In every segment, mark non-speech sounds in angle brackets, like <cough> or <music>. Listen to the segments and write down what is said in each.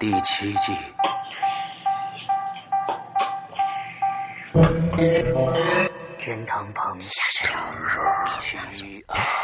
第七季。天堂旁，虚二。二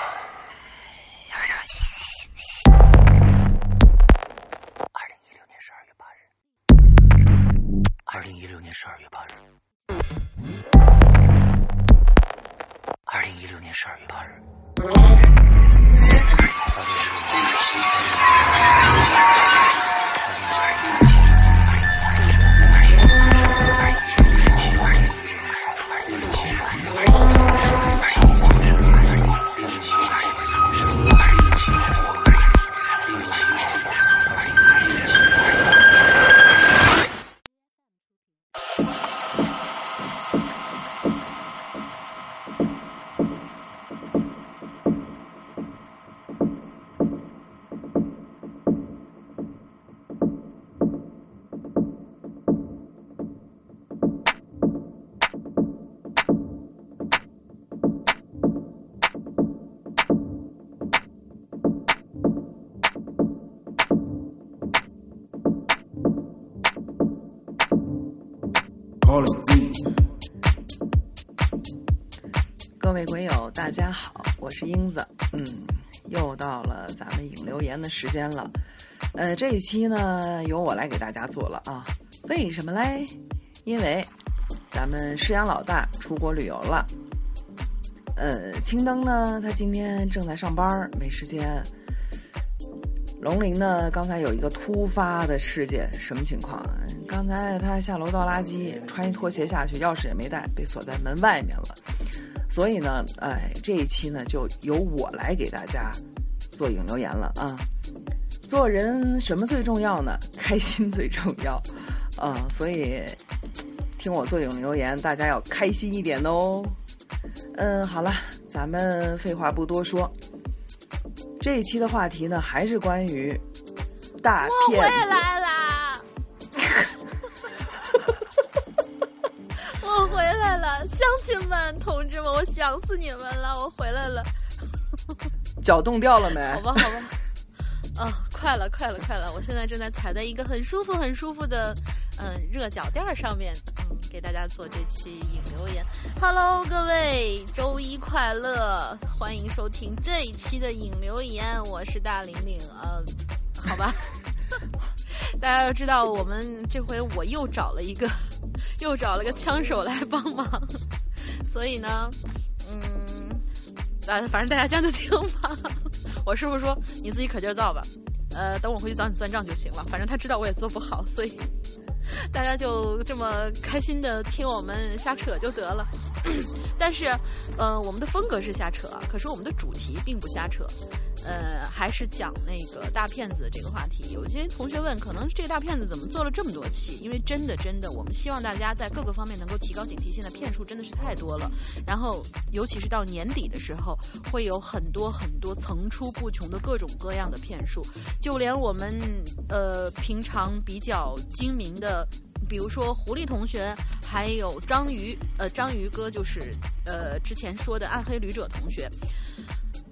时间了。呃，这一期呢，由我来给大家做了啊。为什么嘞？因为咱们师阳老大出国旅游了。呃，青灯呢，他今天正在上班，没时间。龙鳞呢，刚才有一个突发的事件，什么情况？刚才他下楼倒垃圾，穿一拖鞋下去，钥匙也没带，被锁在门外面了。所以呢，哎，这一期呢，就由我来给大家做影留言了啊。做人什么最重要呢？<laughs> 开心最重要啊。所以听我做影留言，大家要开心一点哦。嗯，好了，咱们废话不多说。这一期的话题呢，还是关于大骗。我回来啦！我回来了，乡亲们、同志们，我想死你们了！我回来了。脚冻掉了没？<laughs> 好吧，好吧。啊，快了，快了，快了！我现在正在踩在一个很舒服、很舒服的嗯热脚垫上面，嗯，给大家做这期引留言。Hello，各位，周一快乐！欢迎收听这一期的引留言，我是大玲玲。嗯，好吧，<laughs> 大家要知道，我们这回我又找了一个，又找了个枪手来帮忙，所以呢，嗯，呃，反正大家将就听吧。我师傅说：“你自己可劲儿造吧，呃，等我回去找你算账就行了。反正他知道我也做不好，所以大家就这么开心的听我们瞎扯就得了。<coughs> 但是，呃，我们的风格是瞎扯，可是我们的主题并不瞎扯，呃，还是讲那个大骗子这个话题。有些同学问，可能这个大骗子怎么做了这么多期？因为真的，真的，我们希望大家在各个方面能够提高警惕。现在骗术真的是太多了，然后尤其是到年底的时候，会有很多很多层出不穷的各种各样的骗术，就连我们呃平常比较精明的。比如说狐狸同学，还有章鱼，呃，章鱼哥就是呃之前说的暗黑旅者同学，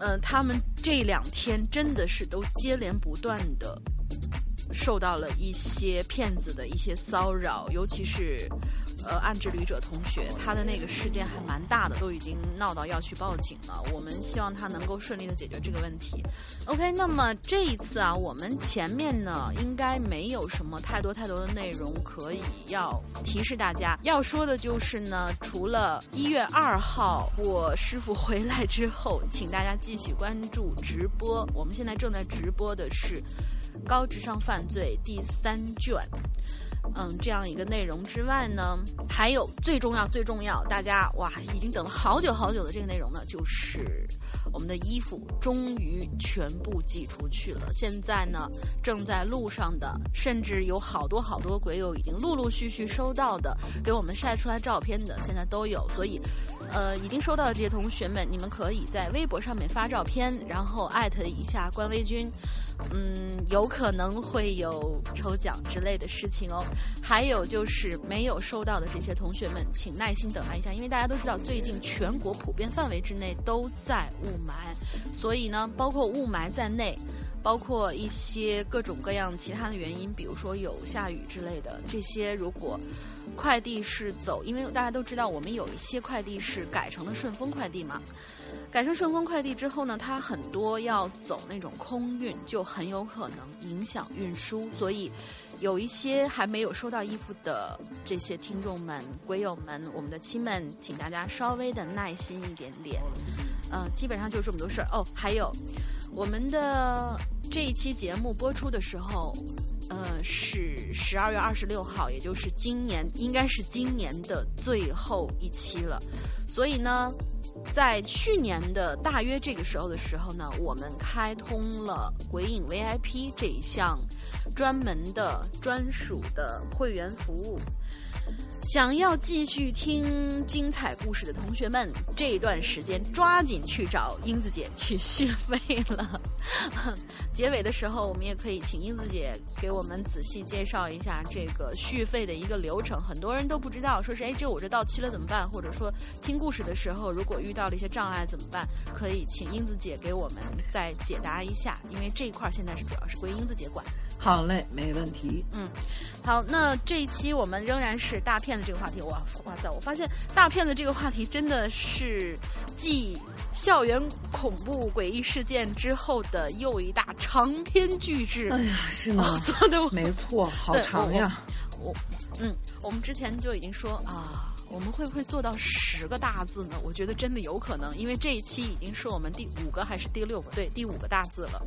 嗯，他们这两天真的是都接连不断的受到了一些骗子的一些骚扰，尤其是呃暗之旅者同学，他的那个事件还蛮大的，都已经闹到要去报警了。我们希望他能够顺利的解决这个问题。OK，那么这一次啊，我们前面呢应该没有什么太多太多的内容可以要提示大家。要说的就是呢，除了一月二号我师傅回来之后，请大家继续关注直播。我们现在正在直播的是《高智商犯罪》第三卷。嗯，这样一个内容之外呢，还有最重要、最重要，大家哇，已经等了好久好久的这个内容呢，就是我们的衣服终于全部寄出去了。现在呢，正在路上的，甚至有好多好多鬼友已经陆陆续续收到的，给我们晒出来照片的，现在都有。所以，呃，已经收到的这些同学们，你们可以在微博上面发照片，然后艾特一下官微君。嗯，有可能会有抽奖之类的事情哦。还有就是没有收到的这些同学们，请耐心等待一下，因为大家都知道，最近全国普遍范围之内都在雾霾，所以呢，包括雾霾在内。包括一些各种各样其他的原因，比如说有下雨之类的，这些如果快递是走，因为大家都知道，我们有一些快递是改成了顺丰快递嘛，改成顺丰快递之后呢，它很多要走那种空运，就很有可能影响运输，所以有一些还没有收到衣服的这些听众们、鬼友们、我们的亲们，请大家稍微的耐心一点点。嗯，基本上就是这么多事儿哦。还有，我们的这一期节目播出的时候，呃，是十二月二十六号，也就是今年应该是今年的最后一期了。所以呢，在去年的大约这个时候的时候呢，我们开通了鬼影 VIP 这一项专门的专属的会员服务。想要继续听精彩故事的同学们，这一段时间抓紧去找英子姐去续费了。<laughs> 结尾的时候，我们也可以请英子姐给我们仔细介绍一下这个续费的一个流程。很多人都不知道，说是哎，这我这到期了怎么办？或者说听故事的时候，如果遇到了一些障碍怎么办？可以请英子姐给我们再解答一下，因为这一块现在是主要是归英子姐管。好嘞，没问题。嗯，好，那这一期我们仍然是大骗子这个话题。哇哇塞，我发现大骗子这个话题真的是继校园恐怖诡异事件之后的又一大长篇巨制。哎呀，是吗？做的没错，好长呀。我嗯，我们之前就已经说啊，我们会不会做到十个大字呢？我觉得真的有可能，因为这一期已经是我们第五个还是第六个？对，第五个大字了。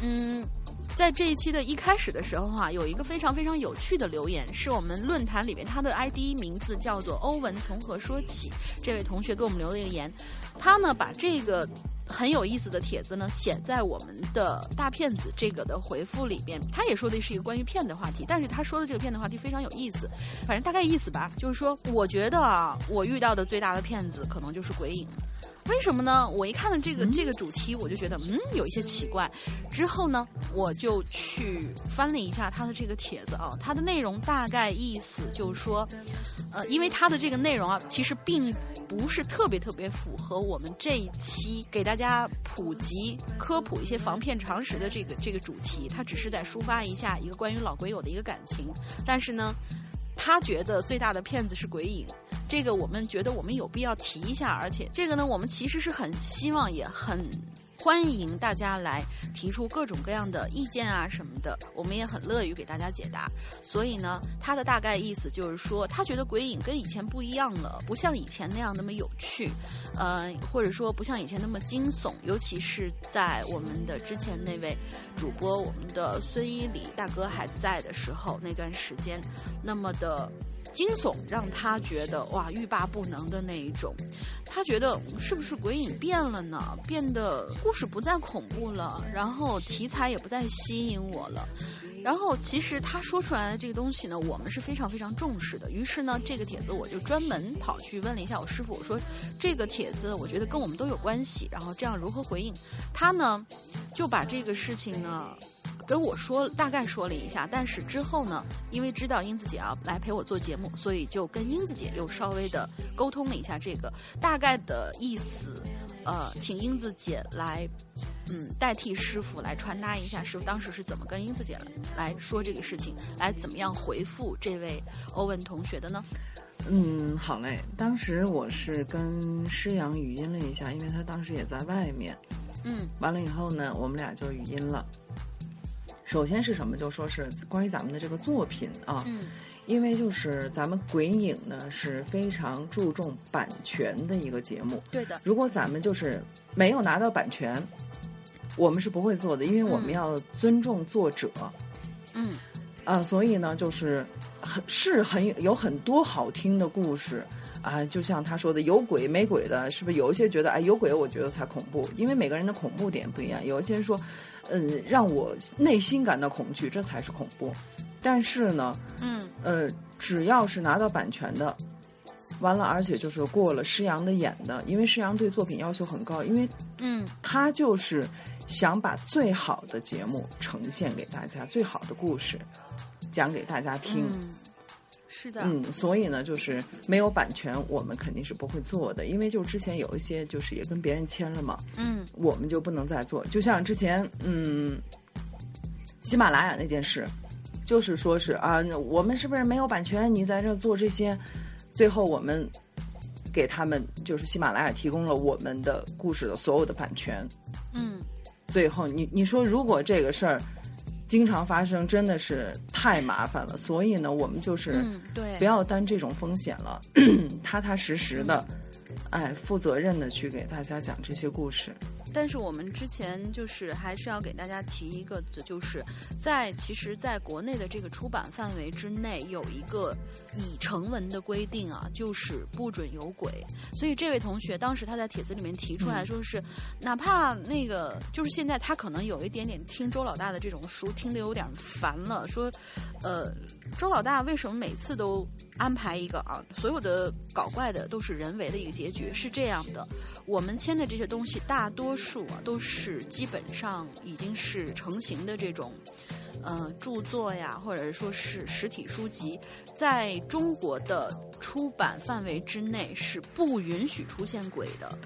嗯。在这一期的一开始的时候哈，有一个非常非常有趣的留言，是我们论坛里面他的 ID 名字叫做欧文从何说起，这位同学给我们留了一个言，他呢把这个很有意思的帖子呢写在我们的大骗子这个的回复里边，他也说的是一个关于骗的话题，但是他说的这个骗的话题非常有意思，反正大概意思吧，就是说我觉得啊，我遇到的最大的骗子可能就是鬼影。为什么呢？我一看到这个这个主题，我就觉得嗯有一些奇怪。之后呢，我就去翻了一下他的这个帖子啊，他的内容大概意思就是说，呃，因为他的这个内容啊，其实并不是特别特别符合我们这一期给大家普及科普一些防骗常识的这个这个主题，他只是在抒发一下一个关于老鬼友的一个感情。但是呢，他觉得最大的骗子是鬼影。这个我们觉得我们有必要提一下，而且这个呢，我们其实是很希望也很欢迎大家来提出各种各样的意见啊什么的，我们也很乐于给大家解答。所以呢，他的大概意思就是说，他觉得鬼影跟以前不一样了，不像以前那样那么有趣，呃，或者说不像以前那么惊悚，尤其是在我们的之前那位主播，我们的孙一礼大哥还在的时候那段时间，那么的。惊悚让他觉得哇欲罢不能的那一种，他觉得是不是鬼影变了呢？变得故事不再恐怖了，然后题材也不再吸引我了。然后其实他说出来的这个东西呢，我们是非常非常重视的。于是呢，这个帖子我就专门跑去问了一下我师傅，我说这个帖子我觉得跟我们都有关系，然后这样如何回应？他呢就把这个事情呢。跟我说大概说了一下，但是之后呢，因为知道英子姐要来陪我做节目，所以就跟英子姐又稍微的沟通了一下这个大概的意思，呃，请英子姐来，嗯，代替师傅来传达一下师傅当时是怎么跟英子姐来说这个事情，来怎么样回复这位欧文同学的呢？嗯，好嘞，当时我是跟师阳语音了一下，因为他当时也在外面，嗯，完了以后呢，我们俩就语音了。首先是什么？就说是关于咱们的这个作品啊，嗯，因为就是咱们鬼影呢是非常注重版权的一个节目，对的。如果咱们就是没有拿到版权，我们是不会做的，因为我们要尊重作者，嗯，啊，所以呢，就是很是很有很多好听的故事啊，就像他说的，有鬼没鬼的，是不是？有一些觉得哎有鬼，我觉得才恐怖，因为每个人的恐怖点不一样。有一些人说。嗯，让我内心感到恐惧，这才是恐怖。但是呢，嗯，呃，只要是拿到版权的，完了，而且就是过了施洋的眼的，因为施洋对作品要求很高，因为嗯，他就是想把最好的节目呈现给大家，最好的故事讲给大家听。嗯，是的，嗯，所以呢，就是没有版权，我们肯定是不会做的，因为就之前有一些就是也跟别人签了嘛，嗯我们就不能再做。就像之前，嗯，喜马拉雅那件事，就是说是啊，我们是不是没有版权？你在这做这些，最后我们给他们就是喜马拉雅提供了我们的故事的所有的版权。嗯最后，你你说如果这个事儿经常发生，真的是太麻烦了。所以呢，我们就是。不要担这种风险了，<coughs> 踏踏实实的，哎，负责任的去给大家讲这些故事。但是我们之前就是还是要给大家提一个，就是在其实在国内的这个出版范围之内，有一个已成文的规定啊，就是不准有鬼。所以这位同学当时他在帖子里面提出来说是，哪怕那个就是现在他可能有一点点听周老大的这种书听得有点烦了，说，呃，周老大为什么每次都安排一个啊，所有的搞怪的都是人为的一个结局？是这样的，我们签的这些东西，大多数啊都是基本上已经是成型的这种，呃，著作呀，或者说是实体书籍，在中国的出版范围之内是不允许出现鬼的。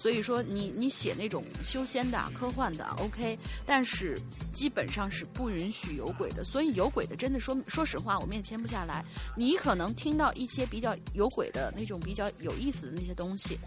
所以说你，你写那种修仙的、科幻的 OK，但是基本上是不允许有鬼的。所以有鬼的，真的说说实话，我们也签不下来。你可能听到一些比较有鬼的那种比较有意思的那些东西，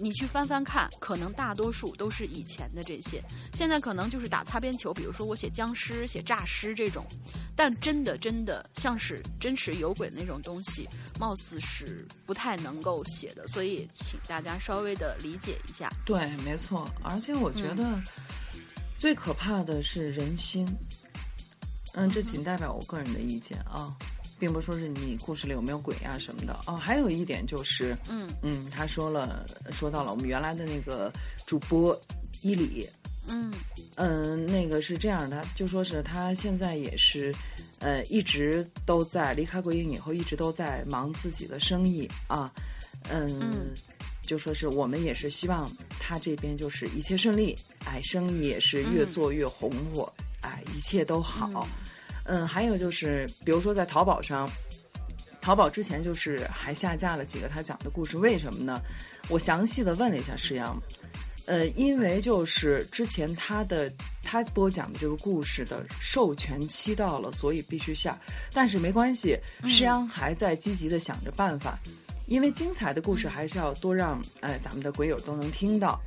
你去翻翻看，可能大多数都是以前的这些，现在可能就是打擦边球。比如说我写僵尸、写诈尸这种，但真的真的像是真实有鬼那种东西，貌似是不太能够写的，所以请大家稍微的理解一下。对，没错。而且我觉得最可怕的是人心。嗯，这仅代表我个人的意见啊，并不是说是你故事里有没有鬼啊什么的。哦。还有一点就是，嗯。嗯，他说了，说到了我们原来的那个主播伊里，嗯。嗯，那个是这样的，就说是他现在也是，呃，一直都在离开鬼影以后，一直都在忙自己的生意啊，嗯，嗯就说是我们也是希望他这边就是一切顺利，哎，生意也是越嗯做越红火，哎，一切都好。嗯，还有就是，比如说在淘宝上，淘宝之前就是还下架了几个他讲的故事，为什么呢？我详细的问了一下石阳，呃，因为就是之前他的他播讲的这个故事的授权期到了，所以必须下。但是没关系，石阳还在积极的想着办法，因为精彩的故事还是要多让呃咱们的鬼友都能听到。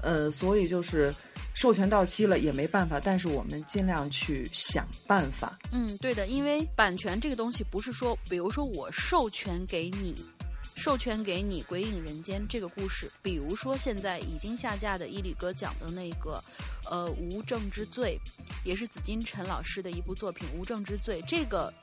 呃，所以就是授权到期了也没办法，但是我们尽量去想办法。嗯，对的，因为版权这个东西不是说，比如说我授权给你。授权给你《鬼影人间》这个故事，比如说现在已经下架的伊里哥讲的那个，呃，《无证之罪》，也是紫金陈老师的一部作品《无证之罪》。这个，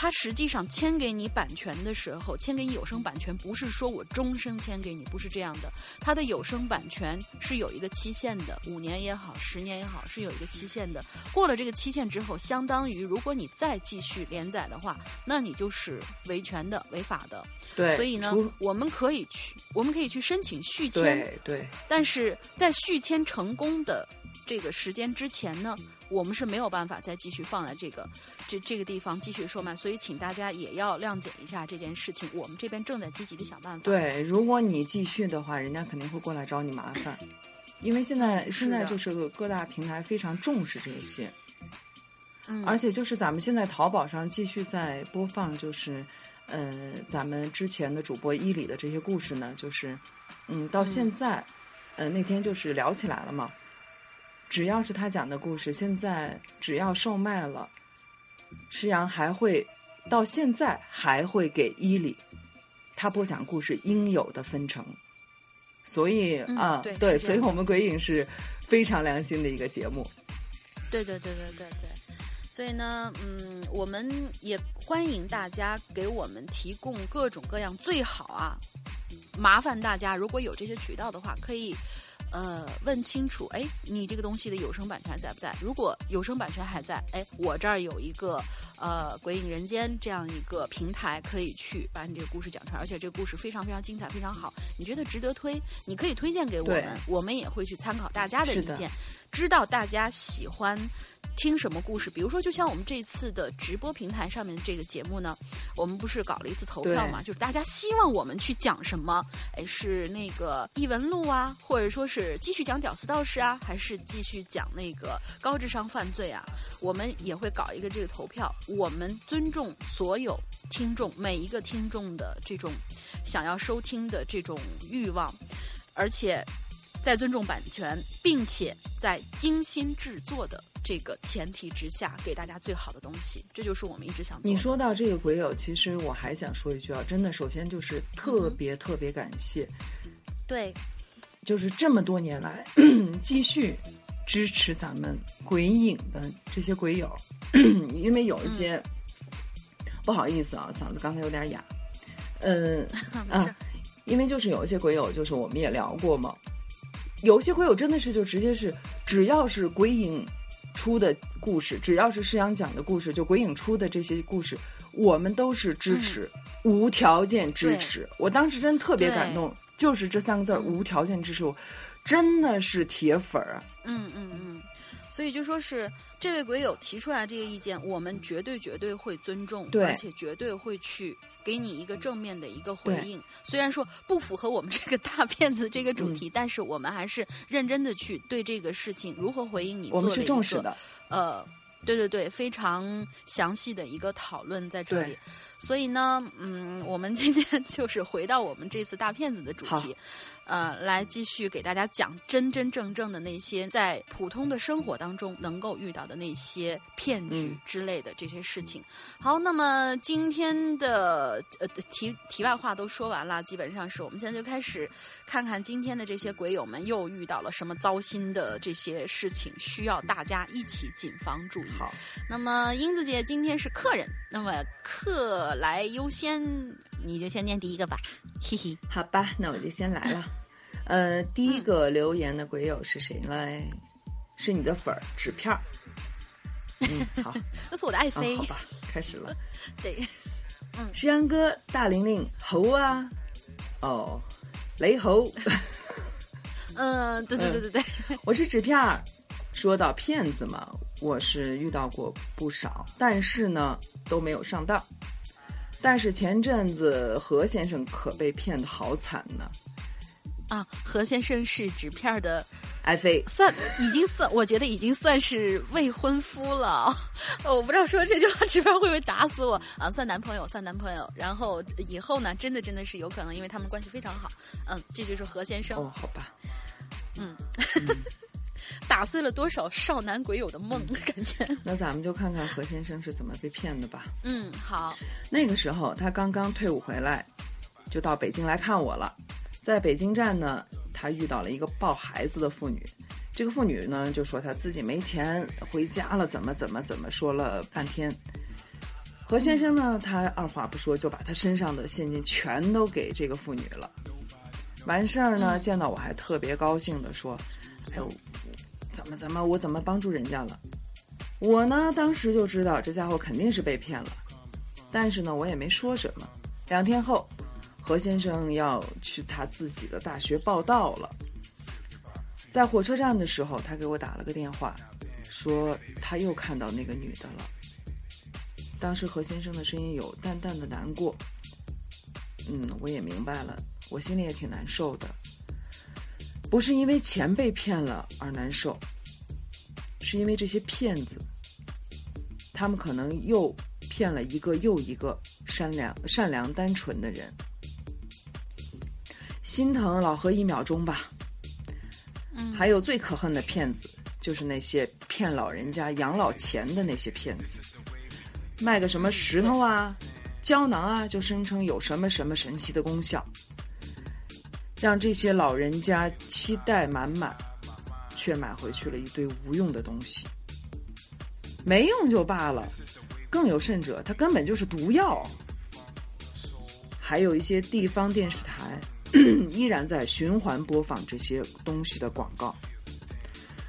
他实际上签给你版权的时候，签给你有声版权，不是说我终生签给你，不是这样的。它的有声版权是有一个期限的，五年也好，十年也好，是有一个期限的。过了这个期限之后，相当于如果你再继续连载的话，那你就是维权的、违法的。对，所以呢，我们可以去，我们可以去申请续签，对对但是在续签成功的这个时间之前呢，我们是没有办法再继续放在这个这这个地方继续售卖，所以请大家也要谅解一下这件事情。我们这边正在积极的想办法。，对，如果你继续的话，人家肯定会过来找你麻烦，因为现在现在就是各大平台非常重视这些，嗯，而且就是咱们现在淘宝上继续在播放，就是呃咱们之前的主播伊里的这些故事呢，就是嗯到现在，呃那天就是聊起来了嘛，只要是他讲的故事，现在只要售卖了，施阳还会到现在还会给伊里他播讲故事应有的分成。所以嗯啊，对对，所以我们鬼影是非常良心的一个节目。对对对对对对。所以呢，嗯，我们也欢迎大家给我们提供各种各样最好啊，麻烦大家如果有这些渠道的话，可以呃，问清楚，哎，你这个东西的有声版权在不在？如果有声版权还在，哎，我这儿有一个呃《鬼影人间》这样一个平台，可以去把你这个故事讲出来，而且这个故事非常非常精彩，非常好，你觉得值得推，你可以推荐给我们，我们也会去参考大家的。意见，知道大家喜欢听什么故事。比如说，就像我们这次的直播平台上面的这个节目呢，我们不是搞了一次投票嘛，就是大家希望我们去讲什么？哎，是那个异闻录啊，或者说是继续讲屌丝道士啊，还是继续讲那个高智商犯罪啊？我们也会搞一个这个投票，我们尊重所有听众每一个听众的这种想要收听的这种欲望，而且在尊重版权，并且在精心制作的这个前提之下，给大家最好的东西，这就是我们一直想。你说到这个鬼友，其实我还想说一句啊，真的，首先就是嗯特别特别感谢，对，就是这么多年来 <clears throat> 继续支持咱们鬼影的这些鬼友，<clears throat> 因为有一些、嗯。不好意思啊，嗓子刚才有点哑，<laughs> 嗯啊，因为就是有一些鬼友，就是我们也聊过嘛，有一些鬼友真的是就直接是只要是鬼影出的故事，只要是施阳讲的故事，就鬼影出的这些故事，我们都是支持，无条件支持。我当时真特别感动，就是这三个字无条件支持我，真的是铁粉儿啊！嗯嗯嗯，所以就说是这位鬼友提出来这个意见，我们绝对绝对会尊重，对。而且绝对会去给你一个正面的一个回应。虽然说不符合我们这个大骗子这个主题，但是我们还是认真的去对这个事情如何回应你，我们是做了一个重视的，呃，对对对，非常详细的一个讨论在这里。所以呢，嗯，我们今天 <laughs> 就是回到我们这次大骗子的主题，呃，来继续给大家讲真真正正的那些在普通的生活当中能够遇到的那些骗局嗯之类的这些事情。好，那么今天的呃题题外话都说完了，基本上是我们现在就开始看看今天的这些鬼友们又遇到了什么糟心的这些事情，需要大家一起谨防注意。好，那么英子姐今天是客人，那么客来优先，你就先念第一个吧，<laughs> 嘿嘿。好吧，那我就先来了。呃，第一个留言的鬼友是谁嘞？是你的粉儿纸片儿。<laughs> 嗯，好，那是我的爱啊，妃，好吧，开始了。<laughs> 对，嗯石阳哥，大玲玲，猴啊，哦，雷猴，嗯，对对对对对，我是纸片儿。说到骗子嘛，我是遇到过不少，但是呢都没有上当。但是前阵子何先生可被骗的好惨呢，啊，何先生是纸片儿的，爱妃算已经算，我觉得已经算是未婚夫了。呃我不知道说这句话纸片儿会不会打死我啊？算男朋友，算男朋友。然后以后呢，真的真的是有可能，因为他们关系非常好。嗯，这就是何先生。哦，好吧，嗯，打碎了多少少男鬼友的梦，感觉。<laughs> 那咱们就看看何先生是怎么被骗的吧。嗯，好，那个时候他刚刚退伍回来，就到北京来看我了。在北京站呢，他遇到了一个抱孩子的妇女。这个妇女呢就说她自己没钱回家了，怎么怎么怎么说了半天。何先生呢，他二话不说就把他身上的现金全都给这个妇女了。完事儿呢，见到我还特别高兴的说：“哎呦，怎么怎么我怎么帮助人家了？”我呢当时就知道这家伙肯定是被骗了。但是呢，我也没说什么。两天后，何先生要去他自己的大学报道了。在火车站的时候，他给我打了个电话，说他又看到那个女的了。当时何先生的声音有淡淡的难过。嗯，我也明白了，我心里也挺难受的。不是因为钱被骗了而难受，是因为这些骗子，他们可能又骗了一个又一个善良、善良、单纯的人。心疼老何一秒钟吧。嗯，还有最可恨的骗子，就是那些骗老人家养老钱的那些骗子，卖个什么石头啊、胶囊啊，就声称有什么什么神奇的功效，让这些老人家期待满满，却买回去了一堆无用的东西。没用就罢了，更有甚者，它根本就是毒药。还有一些地方电视台 <clears throat> 依然在循环播放这些东西的广告。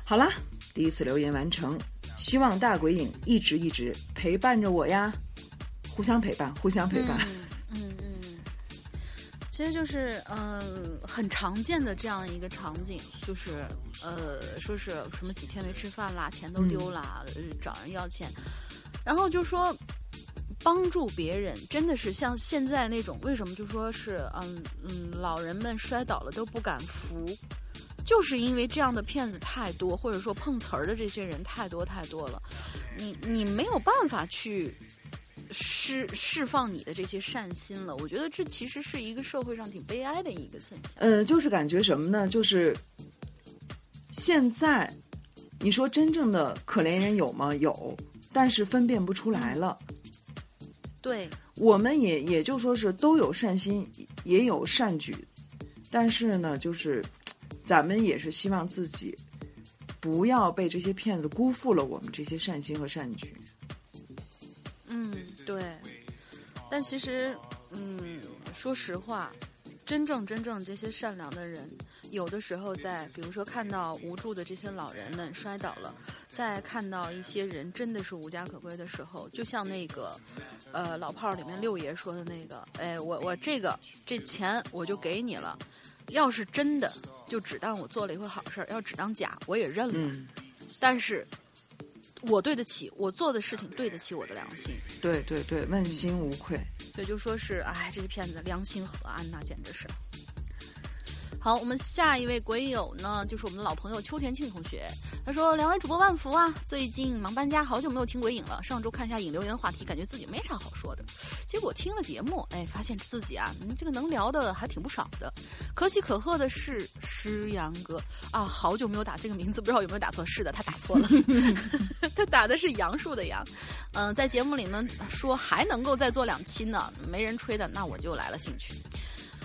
好啦，第一次留言完成，希望大鬼影一直一直陪伴着我呀，互相陪伴，互相陪伴。其实就是嗯、很常见的这样一个场景，就是呃，说是什么几天没吃饭啦，钱都丢啦，呃找人要钱，然后就说。帮助别人真的是像现在那种，为什么就说是嗯嗯，老人们摔倒了都不敢扶，就是因为这样的骗子太多，或者说碰瓷儿的这些人太多太多了，你你没有办法去释释放你的这些善心了。我觉得这其实是一个社会上挺悲哀的一个现象。呃，就是感觉什么呢？就是现在，你说真正的可怜人有吗？有，但是分辨不出来了。对，我们也也就说是都有善心，也有善举，但是呢，就是咱们也是希望自己不要被这些骗子辜负了我们这些善心和善举。嗯，对。但其实，嗯，说实话，真正真正这些善良的人，有的时候在，比如说看到无助的这些老人们摔倒了，在看到一些人真的是无家可归的时候，就像那个，呃，老炮儿里面六爷说的那个，哎，我我这个这钱我就给你了，要是真的，就只当我做了一回好事儿；要只当假，我也认了。嗯，但是，我对得起我做的事情，对得起我的良心。对对对，问心无愧。所以，就说是，哎，这个骗子良心何安呐，简直是。好，我们下一位鬼友呢，就是我们的老朋友邱田庆同学。他说：“两位主播万福啊，最近忙搬家，好久没有听鬼影了。上周看一下影留言话题，感觉自己没啥好说的。结果听了节目，哎，发现自己啊，嗯，这个能聊的还挺不少的。可喜可贺的是诗阳哥啊，好久没有打这个名字，不知道有没有打错。是的，他打错了，<laughs> 他打的是杨树的杨。嗯、在节目里呢说还能够再做两期呢，没人吹的，那我就来了兴趣。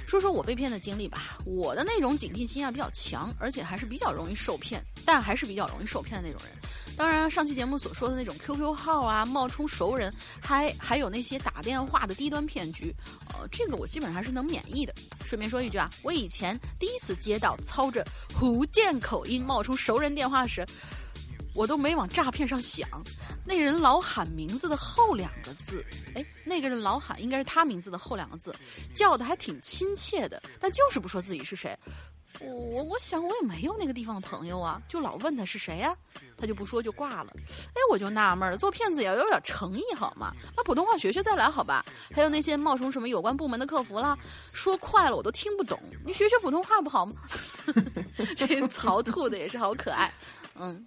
说说我被骗的经历吧。我的那种警惕心啊比较强，而且还是比较容易受骗，但还是比较容易受骗的那种人。当然，上期节目所说的那种 QQ 号啊，冒充熟人，还还有那些打电话的低端骗局，呃，这个我基本上还是能免疫的。顺便说一句啊，我以前第一次接到操着福建口音冒充熟人电话时，我都没往诈骗上想。那人老喊名字的后两个字，哎，那个人老喊应该是他名字的后两个字，叫的还挺亲切的，但就是不说自己是谁。我我我想我也没有那个地方的朋友啊，就老问他是谁呀、他就不说就挂了。哎，我就纳闷了，做骗子也要有点诚意好吗？把普通话学学再来好吧？还有那些冒充什么有关部门的客服啦，说快了我都听不懂，你学学普通话不好吗？<laughs> 这曹兔 <laughs> <laughs> 的也是好可爱，嗯。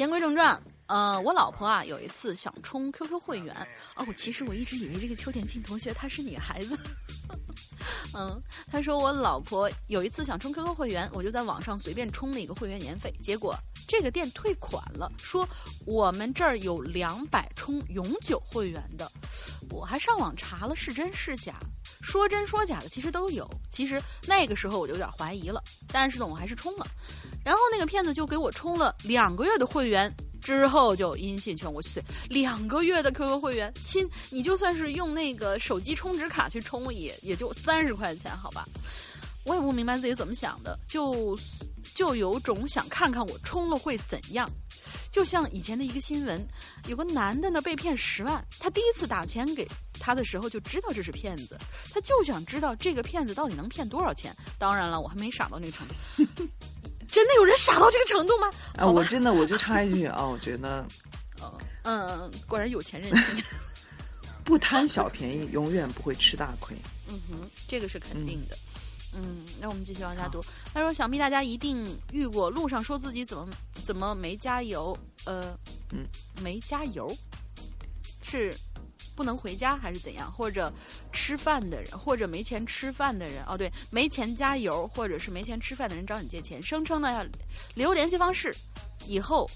言归正传，呃，我老婆啊有一次想充 QQ 会员，哦，其实我一直以为这个邱田庆同学她是女孩子。<laughs> 嗯，她说我老婆有一次想充 QQ 会员，我就在网上随便充了一个会员年费，结果这个店退款了，说我们这儿有两百充永久会员的，我还上网查了是真是假，说真说假的其实都有。其实那个时候我就有点怀疑了，但是呢，我还是充了。然后那个骗子就给我充了两个月的会员，之后就音信全无。去两个月的 QQ 会员，亲，你就算是用那个手机充值卡去充，也也就三十块钱，好吧？我也不明白自己怎么想的，就就有种想看看我充了会怎样。就像以前的一个新闻，有个男的呢被骗十万，他第一次打钱给他的时候就知道这是骗子，他就想知道这个骗子到底能骗多少钱。当然了，我还没傻到那个程度。真的有人傻到这个程度吗？啊，我真的我就插一句啊，我觉得 <laughs> 嗯，果然有钱任性。<laughs> 不贪小便宜，永远不会吃大亏。嗯哼，这个是肯定的。嗯，那我们继续往下读。他说：“想必大家一定遇过路上说自己怎么怎么没加油，呃，嗯，没加油，是不能回家还是怎样？或者吃饭的人，或者没钱吃饭的人，哦，对，没钱加油，或者是没钱吃饭的人找你借钱，声称呢要留联系方式，以后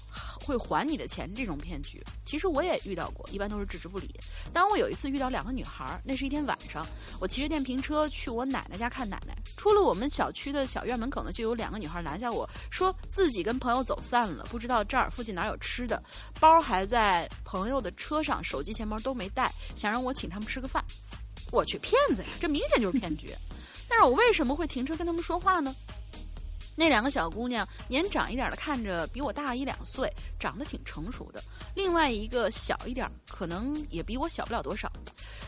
会还你的钱，这种骗局，其实我也遇到过，一般都是置之不理。当我有一次遇到两个女孩，那是一天晚上，我骑着电瓶车去我奶奶家看奶奶。出了我们小区的小院门口呢，就有两个女孩拦下我说自己跟朋友走散了，不知道这儿附近哪有吃的，包还在朋友的车上，手机、钱包都没带，想让我请他们吃个饭。我去，骗子呀！这明显就是骗局。<laughs> 但是我为什么会停车跟他们说话呢？那两个小姑娘年长一点的看着比我大一两岁，长得挺成熟的；另外一个小一点，可能也比我小不了多少。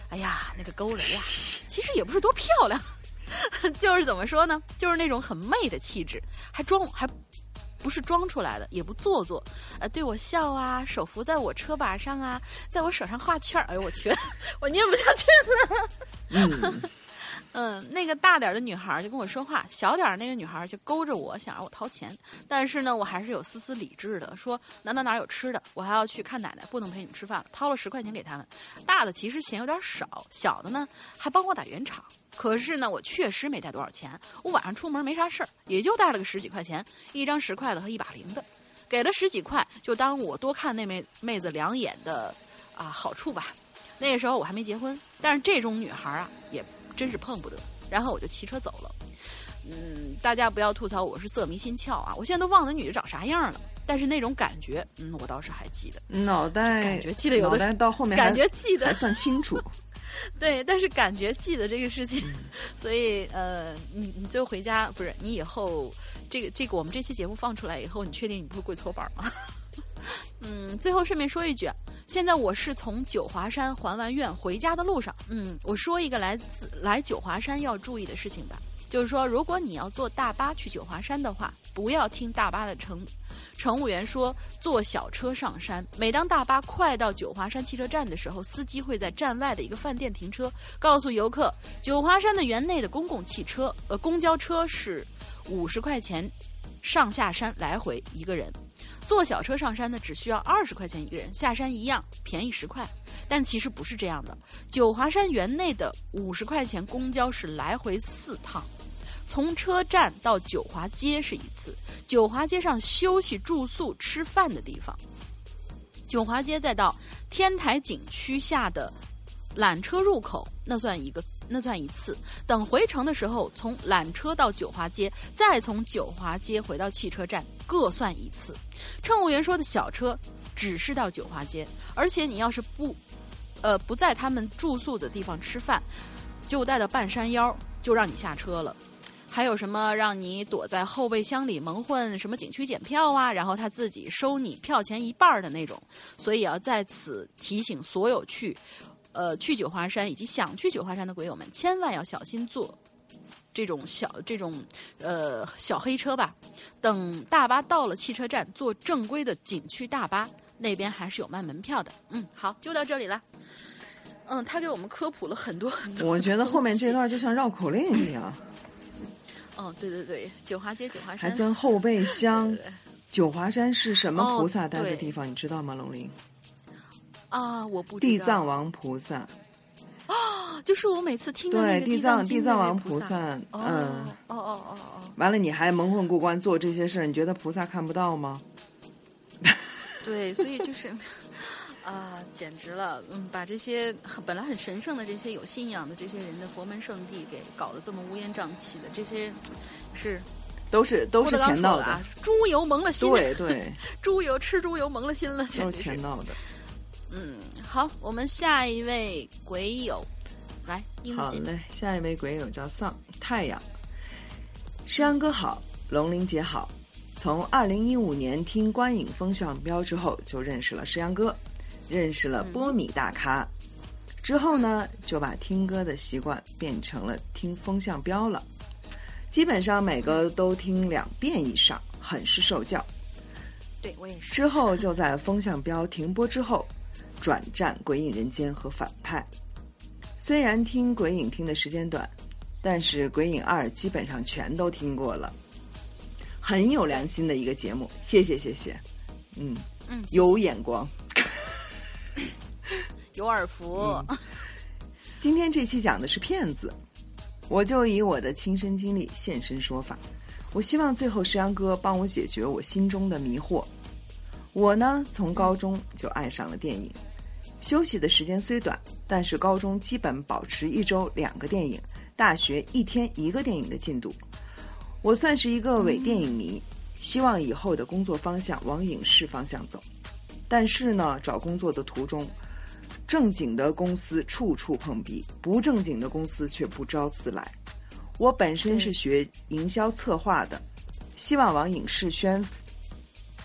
哎呀，那个勾人呀，其实也不是多漂亮，<laughs> 就是怎么说呢，就是那种很媚的气质，还装还不是装出来的，也不做作，呃，对我笑啊，手扶在我车把上啊，在我手上画圈儿。哎呦我去，<laughs> 我念不下去了。<laughs> 嗯，嗯，那个大点的女孩就跟我说话，小点儿那个女孩就勾着我，想让我掏钱。但是呢，我还是有丝丝理智的，说哪哪哪有吃的，我还要去看奶奶，不能陪你们吃饭了。掏了十块钱给他们。大的其实钱有点少，小的呢还帮我打圆场。可是呢，我确实没带多少钱，我晚上出门没啥事儿，也就带了个十几块钱，一张十块的和一把零的，给了十几块，就当我多看那妹妹子两眼的啊好处吧。那个时候我还没结婚，但是这种女孩啊也真是碰不得。然后我就骑车走了。嗯，大家不要吐槽我是色迷心窍啊，我现在都忘了那女的长啥样了，但是那种感觉，嗯，我倒是还记得。脑袋感觉记得有的脑袋到后面感觉记得还算清楚。对，但是感觉记得这个事情，所以呃，你你最后回家不是你以后这个这个我们这期节目放出来以后，你确定你不会跪搓板吗？嗯，最后顺便说一句，现在我是从九华山还完愿回家的路上。嗯，我说一个来自来九华山要注意的事情吧，就是说，如果你要坐大巴去九华山的话，不要听大巴的乘乘务员说坐小车上山。每当大巴快到九华山汽车站的时候，司机会在站外的一个饭店停车，告诉游客，九华山的园内的公共汽车呃公交车是五十块钱上下山来回一个人。坐小车上山呢，只需要二十块钱一个人，下山一样便宜十块。但其实不是这样的，九华山园内的五十块钱公交是来回四趟，从车站到九华街是一次，九华街上休息、住宿、吃饭的地方，九华街再到天台景区下的缆车入口，那算一个。那算一次。等回程的时候，从缆车到九华街，再从九华街回到汽车站，各算一次。乘务员说的小车只是到九华街，而且你要是不，呃，不在他们住宿的地方吃饭，就带到半山腰，就让你下车了。还有什么让你躲在后备箱里蒙混什么景区检票啊？然后他自己收你票钱一半的那种。所以要在此提醒所有去。呃，去九华山以及想去九华山的鬼友们，千万要小心坐这种小这种呃小黑车吧。等大巴到了汽车站，坐正规的景区大巴，那边还是有卖门票的。嗯，好，就到这里了。嗯，他给我们科普了很多很多。我觉得后面这段就像绕口令一样。<laughs> 哦，对对对，九华街九华山还分后备箱。对对对九华山是什么哦菩萨待的地方？你知道吗？龙鳞，啊，我不知道地藏王菩萨。就是我每次听的那对，个地藏地藏王菩菩萨，哦嗯。哦哦哦哦，完了，你还蒙混过关做这些事儿，你觉得菩萨看不到吗？<laughs> 对，所以就是，<laughs> 啊、简直了，嗯，把这些本来很神圣的这些有信仰的这些人的佛门圣地给搞得这么乌烟瘴气的，这些是都是都是钱闹的啊，，猪油蒙了心，对对，<laughs> 猪油吃猪油蒙了心了，都是简直是。钱闹的。嗯，好，我们下一位鬼友，来，好嘞，下一位鬼友叫丧太阳，诗阳哥好，龙玲姐好。从二零一五年听观影风向标之后，就认识了诗阳哥，认识了嗯波米大咖。之后呢，就把听歌的习惯变成了听风向标了，基本上每个都听两遍以上，很是受教。对我也是，之后就在风向标停播之后，转战《鬼影人间》和反派。虽然听鬼影听的时间短，但是《鬼影二》基本上全都听过了，很有良心的一个节目。谢谢谢谢，嗯，嗯，有眼光。有耳福，嗯今天这期讲的是骗子，我就以我的亲身经历现身说法。我希望最后石阳哥帮我解决我心中的迷惑。我呢，从高中就爱上了电影，休息的时间虽短，但是高中基本保持一周两个电影，大学一天一个电影的进度。我算是一个伪电影迷，希望以后的工作方向往影视方向走。但是呢，找工作的途中，正经的公司处处碰壁，不正经的公司却不招自来。我本身是学营销策划的，希望往影视宣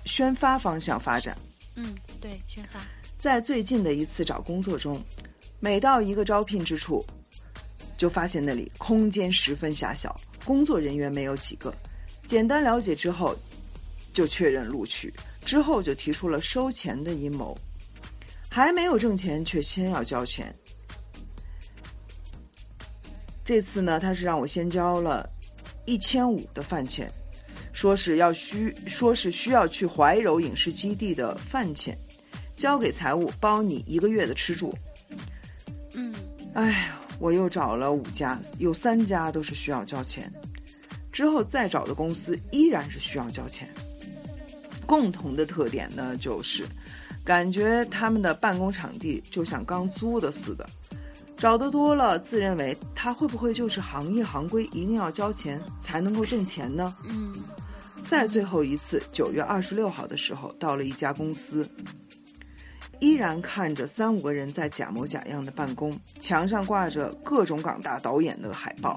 宣发方向发展。嗯，对，宣发。在最近的一次找工作中，每到一个招聘之处，就发现那里空间十分狭小，工作人员没有几个。简单了解之后，就确认录取。之后就提出了收钱的阴谋，还没有挣钱，却先要交钱。这次呢，他是让我先交了一千五的饭钱，说是要需，说是需要去怀柔影视基地的饭钱，交给财务包你一个月的吃住。嗯，哎，我又找了五家，有三家都是需要交钱，之后再找的公司依然是需要交钱。共同的特点呢，就是感觉他们的办公场地就像刚租的似的。找的多了，自认为他会不会就是行业行规，一定要交钱才能够挣钱呢？嗯。在最后一次九月二十六号的时候，到了一家公司，依然看着三五个人在假模假样的办公，墙上挂着各种港大导演的海报，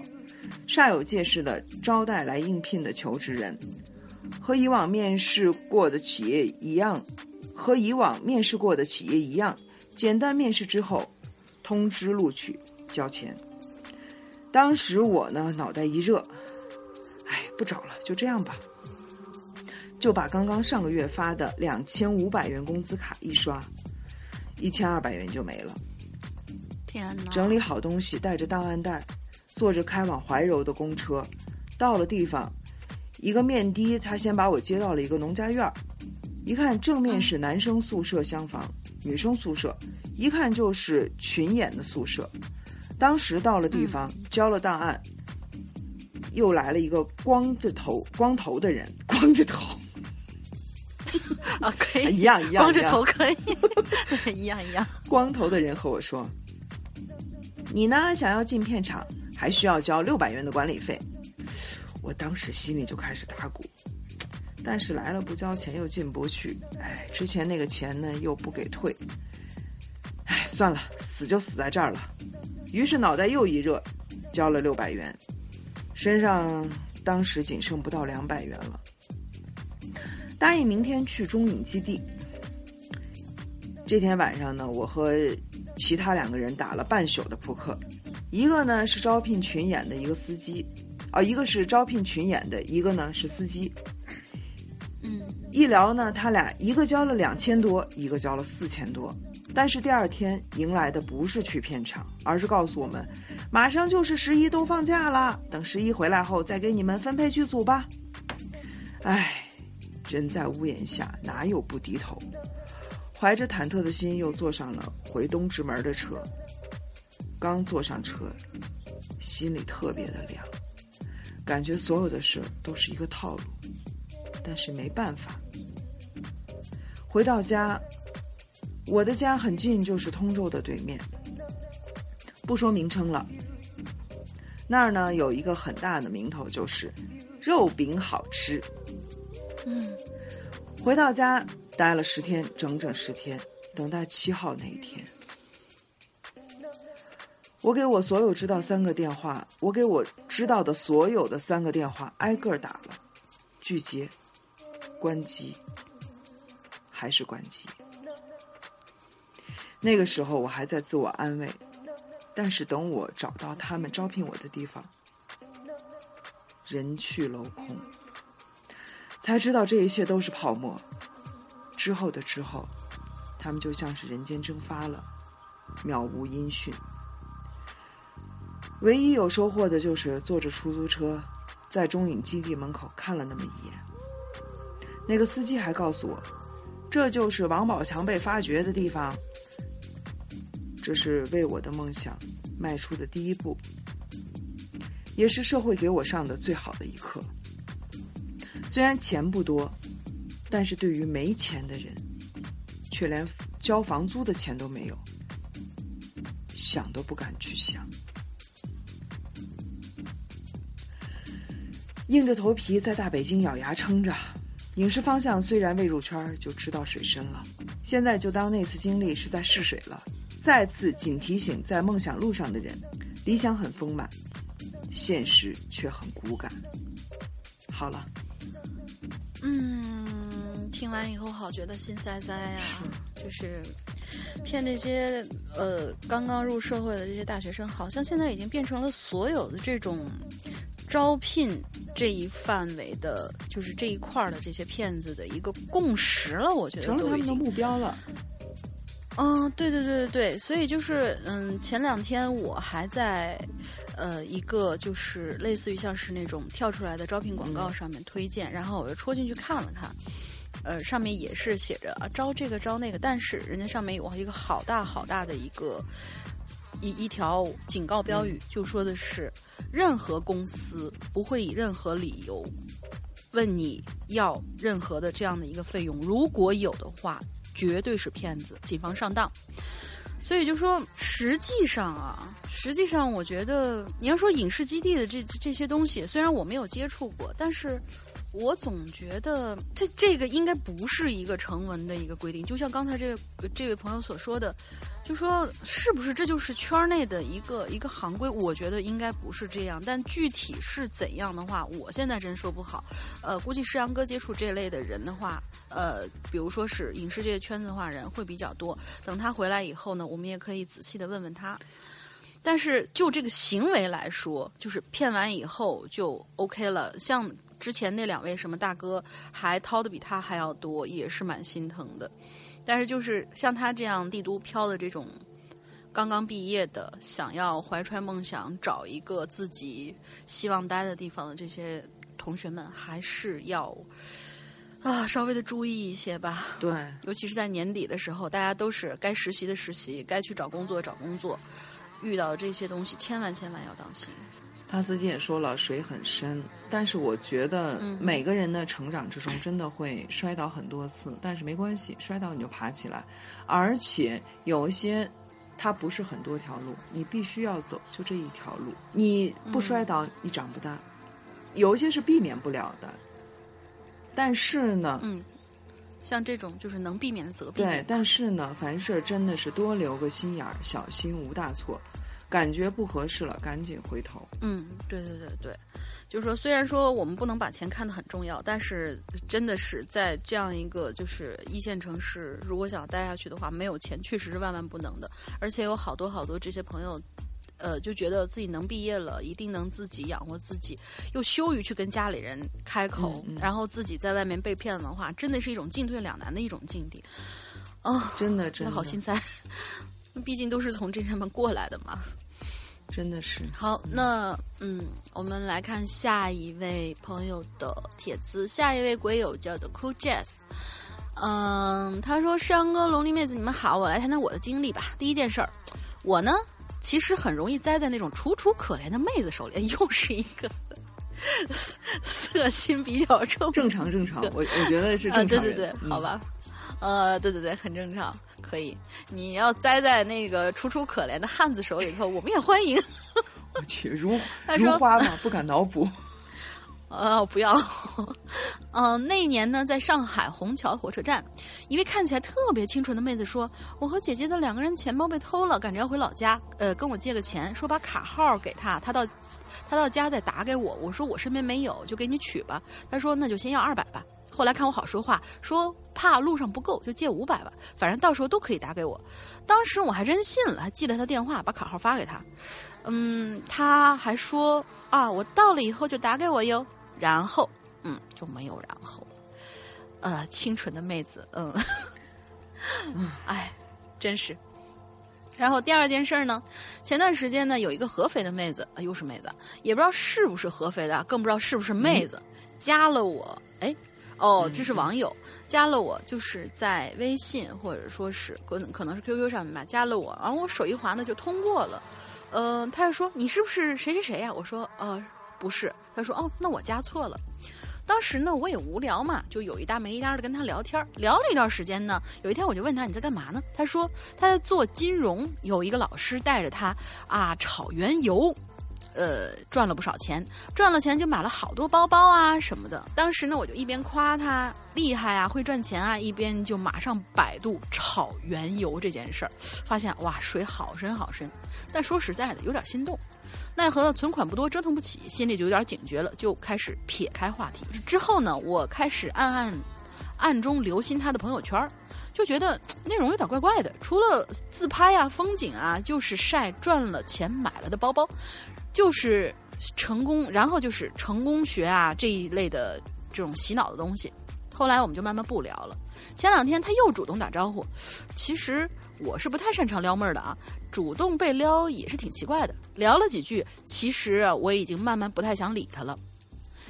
煞有介事的招待来应聘的求职人。和以往面试过的企业一样，和以往面试过的企业一样，简单面试之后，通知录取，交钱。当时我呢，脑袋一热，哎，不找了，就这样吧。就把刚刚上个月发的两千五百元工资卡一刷，一千二百元就没了。天哪！整理好东西，带着档案袋，坐着开往怀柔的公车，到了地方。一个面的，他先把我接到了一个农家院儿，一看正面是男生宿舍厢房，女生宿舍，一看就是群演的宿舍。当时到了地方，交了档案，又来了一个光着头、光头的人，光着头，<laughs> 啊，可以一样一样，光着头可以，一 <laughs> 样一样。光头的人和我说：“你呢，想要进片场，还需要交六百元的管理费。”我当时心里就开始打鼓，但是来了不交钱又进不去，哎，之前那个钱呢又不给退，哎，算了，死就死在这儿了。于是脑袋又一热，交了六百元，身上当时仅剩不到两百元了。答应明天去中影基地。这天晚上呢，我和其他两个人打了半宿的扑克，一个呢是招聘群演的一个司机。哦，一个是招聘群演的，一个呢是司机。嗯，一聊呢，他俩一个交了两千多，一个交了四千多。但是第二天迎来的不是去片场，而是告诉我们，马上就是十一都放假了，等十一回来后再给你们分配剧组吧。唉，人在屋檐下，哪有不低头？怀着忐忑的心，又坐上了回东直门的车。刚坐上车，心里特别的凉。感觉所有的事都是一个套路，但是没办法。回到家，我的家很近，就是通州的对面。不说名称了，那儿呢有一个很大的名头，就是肉饼好吃。嗯，回到家待了十天，整整十天，等待七号那一天。我给我所有知道三个电话，我给我知道的所有的三个电话挨个打了，拒接，关机，还是关机。那个时候我还在自我安慰，但是等我找到他们招聘我的地方，人去楼空，才知道这一切都是泡沫。之后的之后，他们就像是人间蒸发了，渺无音讯。唯一有收获的就是坐着出租车，在中影基地门口看了那么一眼。那个司机还告诉我，这就是王宝强被发掘的地方。这是为我的梦想迈出的第一步，也是社会给我上的最好的一课。虽然钱不多，但是对于没钱的人，却连交房租的钱都没有，想都不敢去想。硬着头皮在大北京咬牙撑着，影视方向虽然未入圈，就知道水深了。现在就当那次经历是在试水了，再次仅提醒在梦想路上的人：理想很丰满，现实却很骨感。好了，嗯，听完以后好觉得心塞塞呀、就是骗这些呃刚刚入社会的这些大学生，好像现在已经变成了所有的这种招聘这一范围的，就是这一块儿的这些骗子的一个共识了。我觉得成了他们的。目标了。嗯，对对对对对，所以就是嗯，前两天我还在呃一个就是类似于像是那种跳出来的招聘广告上面推荐，然后我又戳进去看了看，呃，上面也是写着啊招这个招那个，但是人家上面有一个好大好大的一个一一条警告标语，就说的是任何公司不会以任何理由问你要任何的这样的一个费用，如果有的话，绝对是骗子，谨防上当。所以就说，实际上啊，实际上我觉得你要说影视基地的这这些东西，虽然我没有接触过，但是我总觉得这这个应该不是一个成文的一个规定。就像刚才这位这位朋友所说的，就说是不是这就是圈内的一个一个行规？我觉得应该不是这样，但具体是怎样的话，我现在真说不好。呃，估计世阳哥接触这类的人的话，呃，比如说是影视这个圈子的话，人会比较多。等他回来以后呢，我们也可以仔细的问问他。但是就这个行为来说，就是骗完以后就 OK 了。像之前那两位什么大哥，还掏的比他还要多，也是蛮心疼的。但是就是像他这样帝都飘的这种刚刚毕业的，想要怀揣梦想找一个自己希望待的地方的这些同学们，还是要啊稍微的注意一些吧。对，尤其是在年底的时候，大家都是该实习的实习，该去找工作找工作，遇到这些东西，千万千万要当心。他自己也说了，水很深。但是我觉得嗯每个人的成长之中，真的会摔倒很多次，但是没关系，摔倒你就爬起来。而且有一些，它不是很多条路，你必须要走就这一条路。你不摔倒，你长不大。有一些是避免不了的，但是呢，嗯，像这种就是能避免的则避对，免。但是呢，凡事真的是多留个心眼儿，小心无大错。感觉不合适了，赶紧回头。嗯，对对对对，就是说，虽然说我们不能把钱看得很重要，但是真的是在这样一个就是一线城市，如果想待下去的话，没有钱确实是万万不能的。而且有好多好多这些朋友。呃，就觉得自己能毕业了，一定能自己养活自己，又羞于去跟家里人开口，嗯嗯然后自己在外面被骗了的话，真的是一种进退两难的一种境地。哦，真的，真的真的好心塞，毕竟都是从这上面过来的嘛。真的是。好，那嗯，我们来看下一位朋友的帖子。下一位鬼友叫做 Cool Jazz，嗯，他说：“山哥、龙鳞妹子，你们好，我来谈谈我的经历吧。第一件事儿，我呢其实很容易栽在那种楚楚可怜的妹子手里，又是一个色心比较重正常正常，我我觉得是啊，正常人、对对对，嗯好。吧，呃，对对对，很正常，可以。你要栽在那个楚楚可怜的汉子手里头，我们也欢迎。<laughs> 我去，如他说如花嘛，不敢脑补。<laughs> 呃，不要。嗯、那一年呢，在上海虹桥火车站，一位看起来特别清纯的妹子说：“我和姐姐的两个人钱包被偷了，赶着要回老家，呃，跟我借个钱，说把卡号给她，她到她到家再打给我。我说我身边没有，就给你取吧。她说那就先要二百吧。后来看我好说话，说怕路上不够，就借五百吧，反正到时候都可以打给我。当时我还真信了，还记了他电话，把卡号发给他。嗯，他还说啊，我到了以后就打给我哟。然后，嗯，就没有然后了。呃，清纯的妹子，嗯，哎，真是。然后第二件事儿呢，前段时间呢，有一个合肥的妹子，啊又是妹子，也不知道是不是合肥的，更不知道是不是妹子，加了我，哎，哦，这是网友加了我，就是在微信或者说是可能可能是 QQ 上面吧，加了我，然后我手一滑呢就通过了，嗯、他就说你是不是谁谁谁呀、我说呃不是，他说哦那我加错了。当时呢，我也无聊嘛，就有一搭没一搭的跟他聊天儿聊了一段时间呢。有一天我就问他你在干嘛呢？他说他在做金融，有一个老师带着他啊炒原油，呃赚了不少钱，赚了钱就买了好多包包啊什么的。当时呢，我就一边夸他厉害啊，会赚钱啊，一边就马上百度炒原油这件事儿，发现哇水好深好深。但说实在的，有点心动。奈何存款不多，折腾不起，心里就有点警觉了，就开始撇开话题。之后呢，我开始暗暗暗中留心他的朋友圈，就觉得内容有点怪怪的。除了自拍啊、风景啊，就是晒赚了钱买了的包包，就是成功，然后就是成功学啊这一类的这种洗脑的东西。后来我们就慢慢不聊了。前两天他又主动打招呼，其实我是不太擅长撩妹的啊，主动被撩也是挺奇怪的。聊了几句，其实我已经慢慢不太想理他了。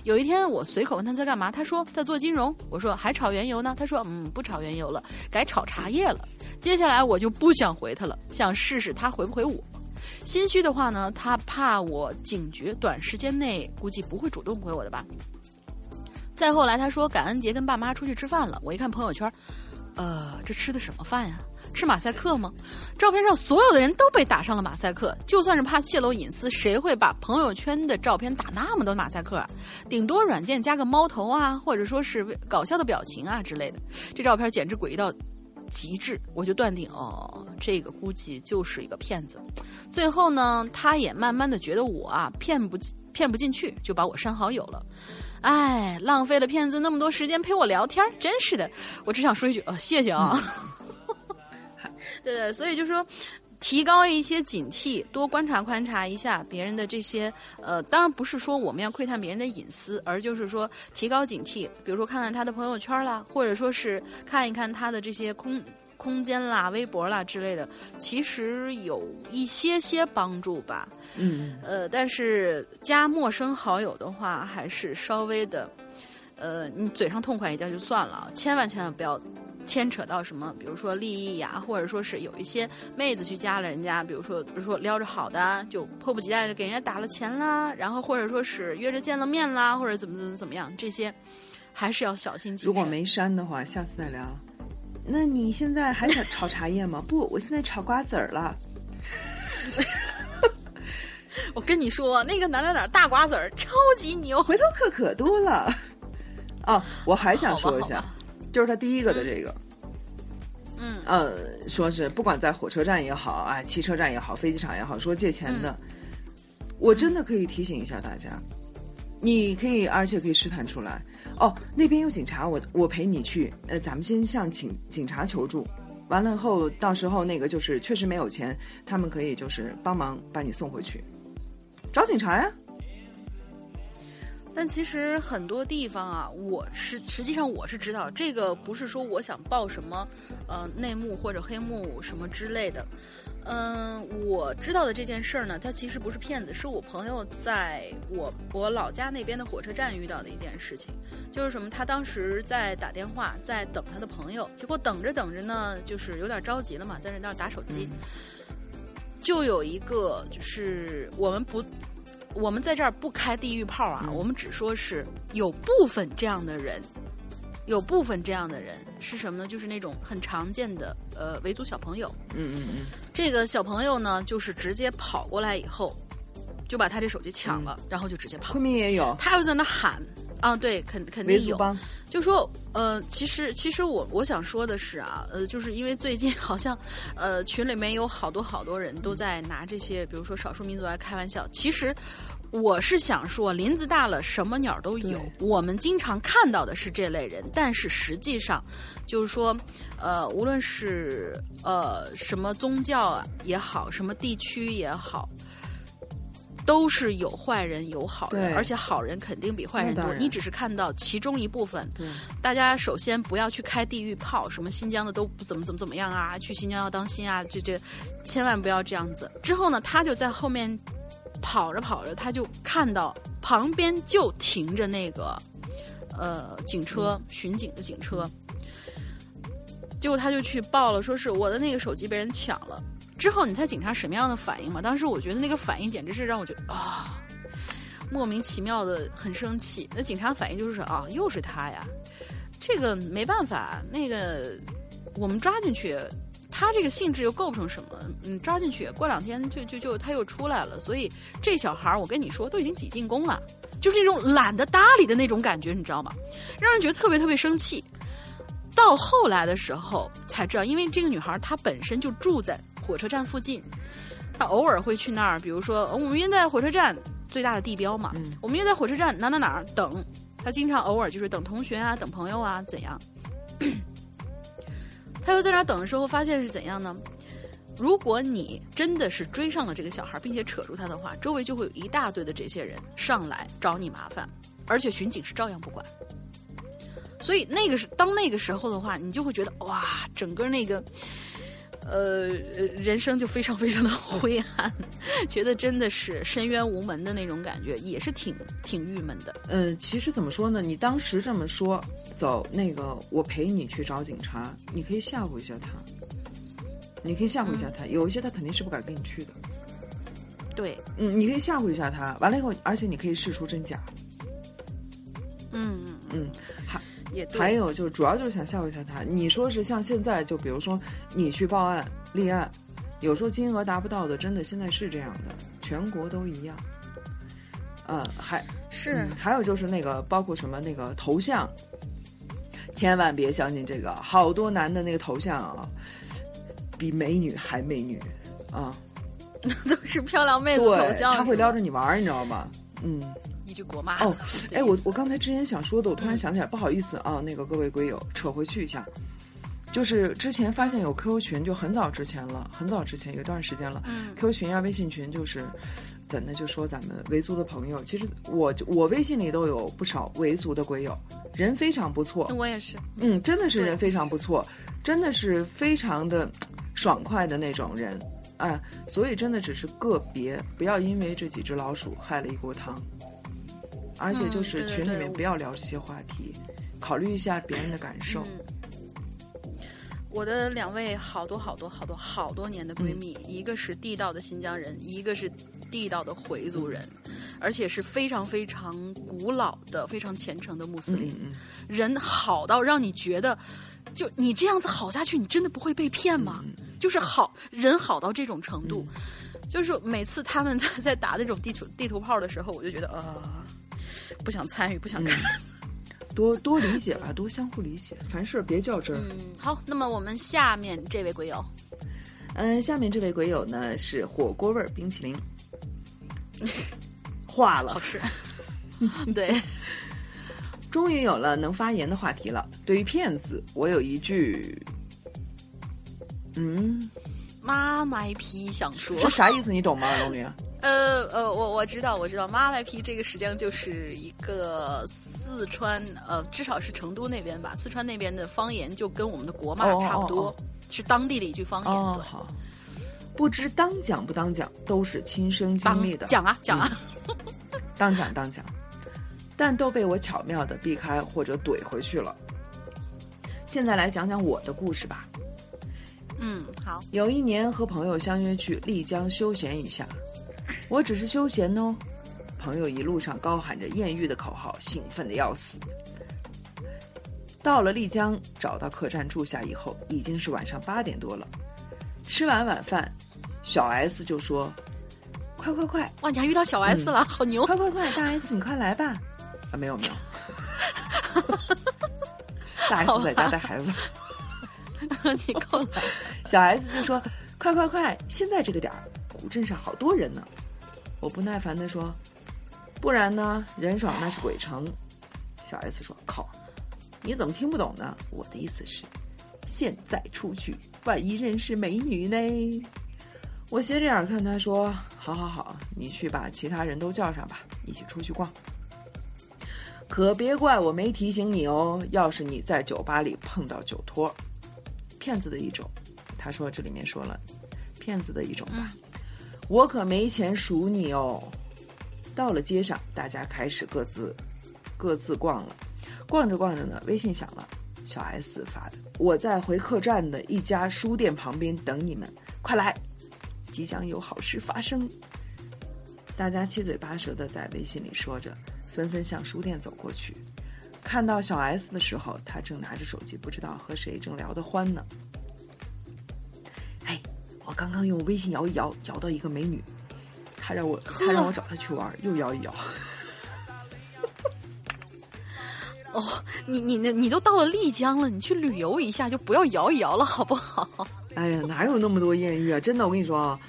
有一天我随口问他在干嘛，他说在做金融。我说还炒原油呢，他说嗯不炒原油了，改炒茶叶了。接下来我就不想回他了，想试试他回不回我。心虚的话呢，他怕我警觉，短时间内估计不会主动回我的吧。再后来，他说感恩节跟爸妈出去吃饭了。我一看朋友圈，呃，这吃的什么饭呀？吃马赛克吗？照片上所有的人都被打上了马赛克。就算是怕泄露隐私，谁会把朋友圈的照片打那么多马赛克啊？顶多软件加个猫头啊，或者说是搞笑的表情啊之类的。这照片简直诡异到极致，我就断定哦，这个估计就是一个骗子。最后呢，他也慢慢的觉得我啊骗不骗不进去，就把我删好友了。哎，浪费了骗子那么多时间陪我聊天，真是的。我只想说一句，呃，谢谢啊。对 <laughs> 对，所以就说，提高一些警惕，多观察观察一下别人的这些，呃，当然不是说我们要窥探别人的隐私，而就是说提高警惕，比如说看看他的朋友圈啦，或者说是看一看他的这些空。空间啦、微博啦之类的，其实有一些些帮助吧。嗯，呃，但是加陌生好友的话，还是稍微的，呃，你嘴上痛快一点就算了，千万千万不要牵扯到什么，比如说利益呀，或者说是有一些妹子去加了人家，比如说比如说撩着好的，就迫不及待的给人家打了钱啦，然后或者说是约着见了面啦，或者怎么怎么怎么样，这些还是要小心谨慎。如果没删的话，下次再聊。那你现在还想炒茶叶吗？不，我现在炒瓜子儿了。<laughs> 我跟你说，那个哪哪哪大瓜子儿超级牛，回头客可多了。哦，我还想说一下，就是他第一个的这个，嗯呃，说是不管在火车站也好啊，汽车站也好，飞机场也好，说借钱的，我真的可以提醒一下大家，你可以，而且可以试探出来。哦，那边有警察，我我陪你去。呃，咱们先向警警察求助，完了后，到时候那个就是确实没有钱，他们可以就是帮忙把你送回去，找警察呀。但其实很多地方啊，我是实际上我是知道，这个不是说我想报什么呃内幕或者黑幕什么之类的。嗯，我知道的这件事儿呢，它其实不是骗子，是我朋友在我我老家那边的火车站遇到的一件事情。就是什么，他当时在打电话，在等他的朋友，结果等着等着呢，就是有点着急了嘛，在那儿打手机，就有一个就是我们不，我们在这儿不开地狱炮啊，我们只说是有部分这样的人。有部分这样的人是什么呢？就是那种很常见的呃维族小朋友。嗯嗯嗯。这个小朋友呢，就是直接跑过来以后，就把他这手机抢了，然后就直接跑。昆明也有。他又在那喊啊，对，肯肯定有。就说呃，其实其实我我想说的是啊，呃，就是因为最近好像呃群里面有好多好多人都在拿这些，比如说少数民族来开玩笑。其实。我是想说，林子大了，什么鸟都有。我们经常看到的是这类人，但是实际上，就是说，呃，无论是呃什么宗教也好，什么地区也好，都是有坏人有好人，而且好人肯定比坏人多。你只是看到其中一部分。大家首先不要去开地狱炮，什么新疆的都不怎么怎么怎么样啊，去新疆要当心啊，这这千万不要这样子。之后呢，他就在后面。跑着跑着，他就看到旁边就停着那个，呃，警车巡警的警车。结果他就去报了，说是我的那个手机被人抢了。之后你猜警察什么样的反应吗？当时我觉得那个反应简直是让我觉得啊，莫名其妙的很生气。那警察反应就是啊，又是他呀，这个没办法，那个我们抓进去。他这个性质又构不成什么，嗯，抓进去过两天就就就他又出来了，所以这小孩儿我跟你说都已经挤进宫了，就是那种懒得搭理的那种感觉，你知道吗？让人觉得特别特别生气。到后来的时候才知道，因为这个女孩她本身就住在火车站附近，他偶尔会去那儿，比如说我们约在火车站最大的地标嘛，嗯我们约在火车站哪哪哪儿等。他经常偶尔就是等同学啊，等朋友啊，怎样？<clears throat> 他又在那儿等的时候，发现是怎样呢？如果你真的是追上了这个小孩，并且扯住他的话，周围就会有一大堆的这些人上来找你麻烦，而且巡警是照样不管。所以那个是当那个时候的话，你就会觉得哇，整个那个呃呃人生就非常非常的灰暗，觉得真的是深渊无门的那种感觉，也是挺挺郁闷的。呃，其实怎么说呢？你当时这么说，走，那个我陪你去找警察，你可以吓唬一下他，你可以吓唬一下他。有一些他肯定是不敢跟你去的，对，嗯，你可以吓唬一下他。完了以后，而且你可以试出真假，嗯嗯嗯，还也。还有就是主要就是想吓唬一下他。你说是像现在，就比如说你去报案立案，有时候金额达不到的，真的现在是这样的，全国都一样。呃，还是嗯，还有就是那个，包括什么那个头像，千万别相信这个，好多男的那个头像啊，比美女还美女啊，<laughs> 都是漂亮妹子头，像，他会撩着你玩儿，你知道吗？嗯，一句国骂。哦，<laughs> 哎，我我我刚才之前想说的，我突然嗯想起来，不好意思啊，那个各位龟友，扯回去一下，就是之前发现有 QQ 群，就很早之前了，很早之前有一段时间了。嗯。QQ 群啊、微信群，就是怎的就说咱们维族的朋友，其实我就我微信里都有不少维族的龟友，人非常不错，我也是，嗯，真的是人非常不错，真的是非常的爽快的那种人。啊，所以真的只是个别，不要因为这几只老鼠害了一锅汤，而且就嗯是群里面不要聊这些话题，考虑一下别人的感受。嗯，我的两位好多好多好多好多年的嗯闺蜜，一个是地道的新疆人，一个是地道的回族人，而且是非常非常古老的、非常虔诚的穆斯林，人好到让你觉得，就你这样子好下去，你真的不会被骗吗？嗯就是好人好到这种程度，就是每次他们在 <laughs> 在打那种地图地图炮的时候，我就觉得啊、不想参与，不想看。多多理解吧，多相互理解，凡事别较真儿。嗯，好，那么我们下面这位鬼友，嗯，下面这位鬼友呢是火锅味儿冰淇淋，<laughs> 化了好，吃。<laughs> 对，终于有了能发言的话题了。对于骗子，我有一句，嗯，妈卖批想说，这啥意思？你懂吗，龙女？呃呃，我我知道，我知道，妈卖批这个实际上就是一个四川，呃，至少是成都那边吧，四川那边的方言就跟我们的国骂差不多，哦是当地的一句方言。哦，对，好。不知当讲不当讲，都是亲身经历的。当讲啊讲啊，当讲当讲，但都被我巧妙的避开或者怼回去了。现在来讲讲我的故事吧。嗯，好，有一年和朋友相约去丽江休闲一下，我只是休闲哦。朋友一路上高喊着艳遇的口号，兴奋的要死。到了丽江，找到客栈住下以后，已经是晚上八点多了。吃完晚饭，小 S 就说：“快快快，哇，你还遇到小 S 了，好牛！快快快，大 S 你快来吧！”啊，没有没有，大 S 在家带孩子。你够了，<laughs> 小 S 就说：“快快快，现在这个点儿，古镇上好多人呢。”我不耐烦地说：“不然呢？人少那是鬼城。”小 S 说：“靠，你怎么听不懂呢？我的意思是，现在出去，万一认识美女呢？”我斜着眼看他说：“好好好，你去把其他人都叫上吧，一起出去逛。可别怪我没提醒你哦，要是你在酒吧里碰到酒托，骗子的一种。”他说这里面说了，骗子的一种吧。我可没钱赎你哦。到了街上，大家开始各自各自逛了。逛着逛着呢，微信响了，小 S 发的，我在回客栈的一家书店旁边等你们，快来，即将有好事发生。大家七嘴八舌的在微信里说着，纷纷向书店走过去。看到小 S 的时候，他正拿着手机，不知道和谁正聊得欢呢。哎，我刚刚用微信摇一摇，摇到一个美女，她让我她让我找她去玩，又摇一摇。<laughs> 哦，你你你你都到了丽江了，你去旅游一下就不要摇一摇了，好不好？<laughs> 哎呀，哪有那么多艳遇啊！真的，我跟你说啊，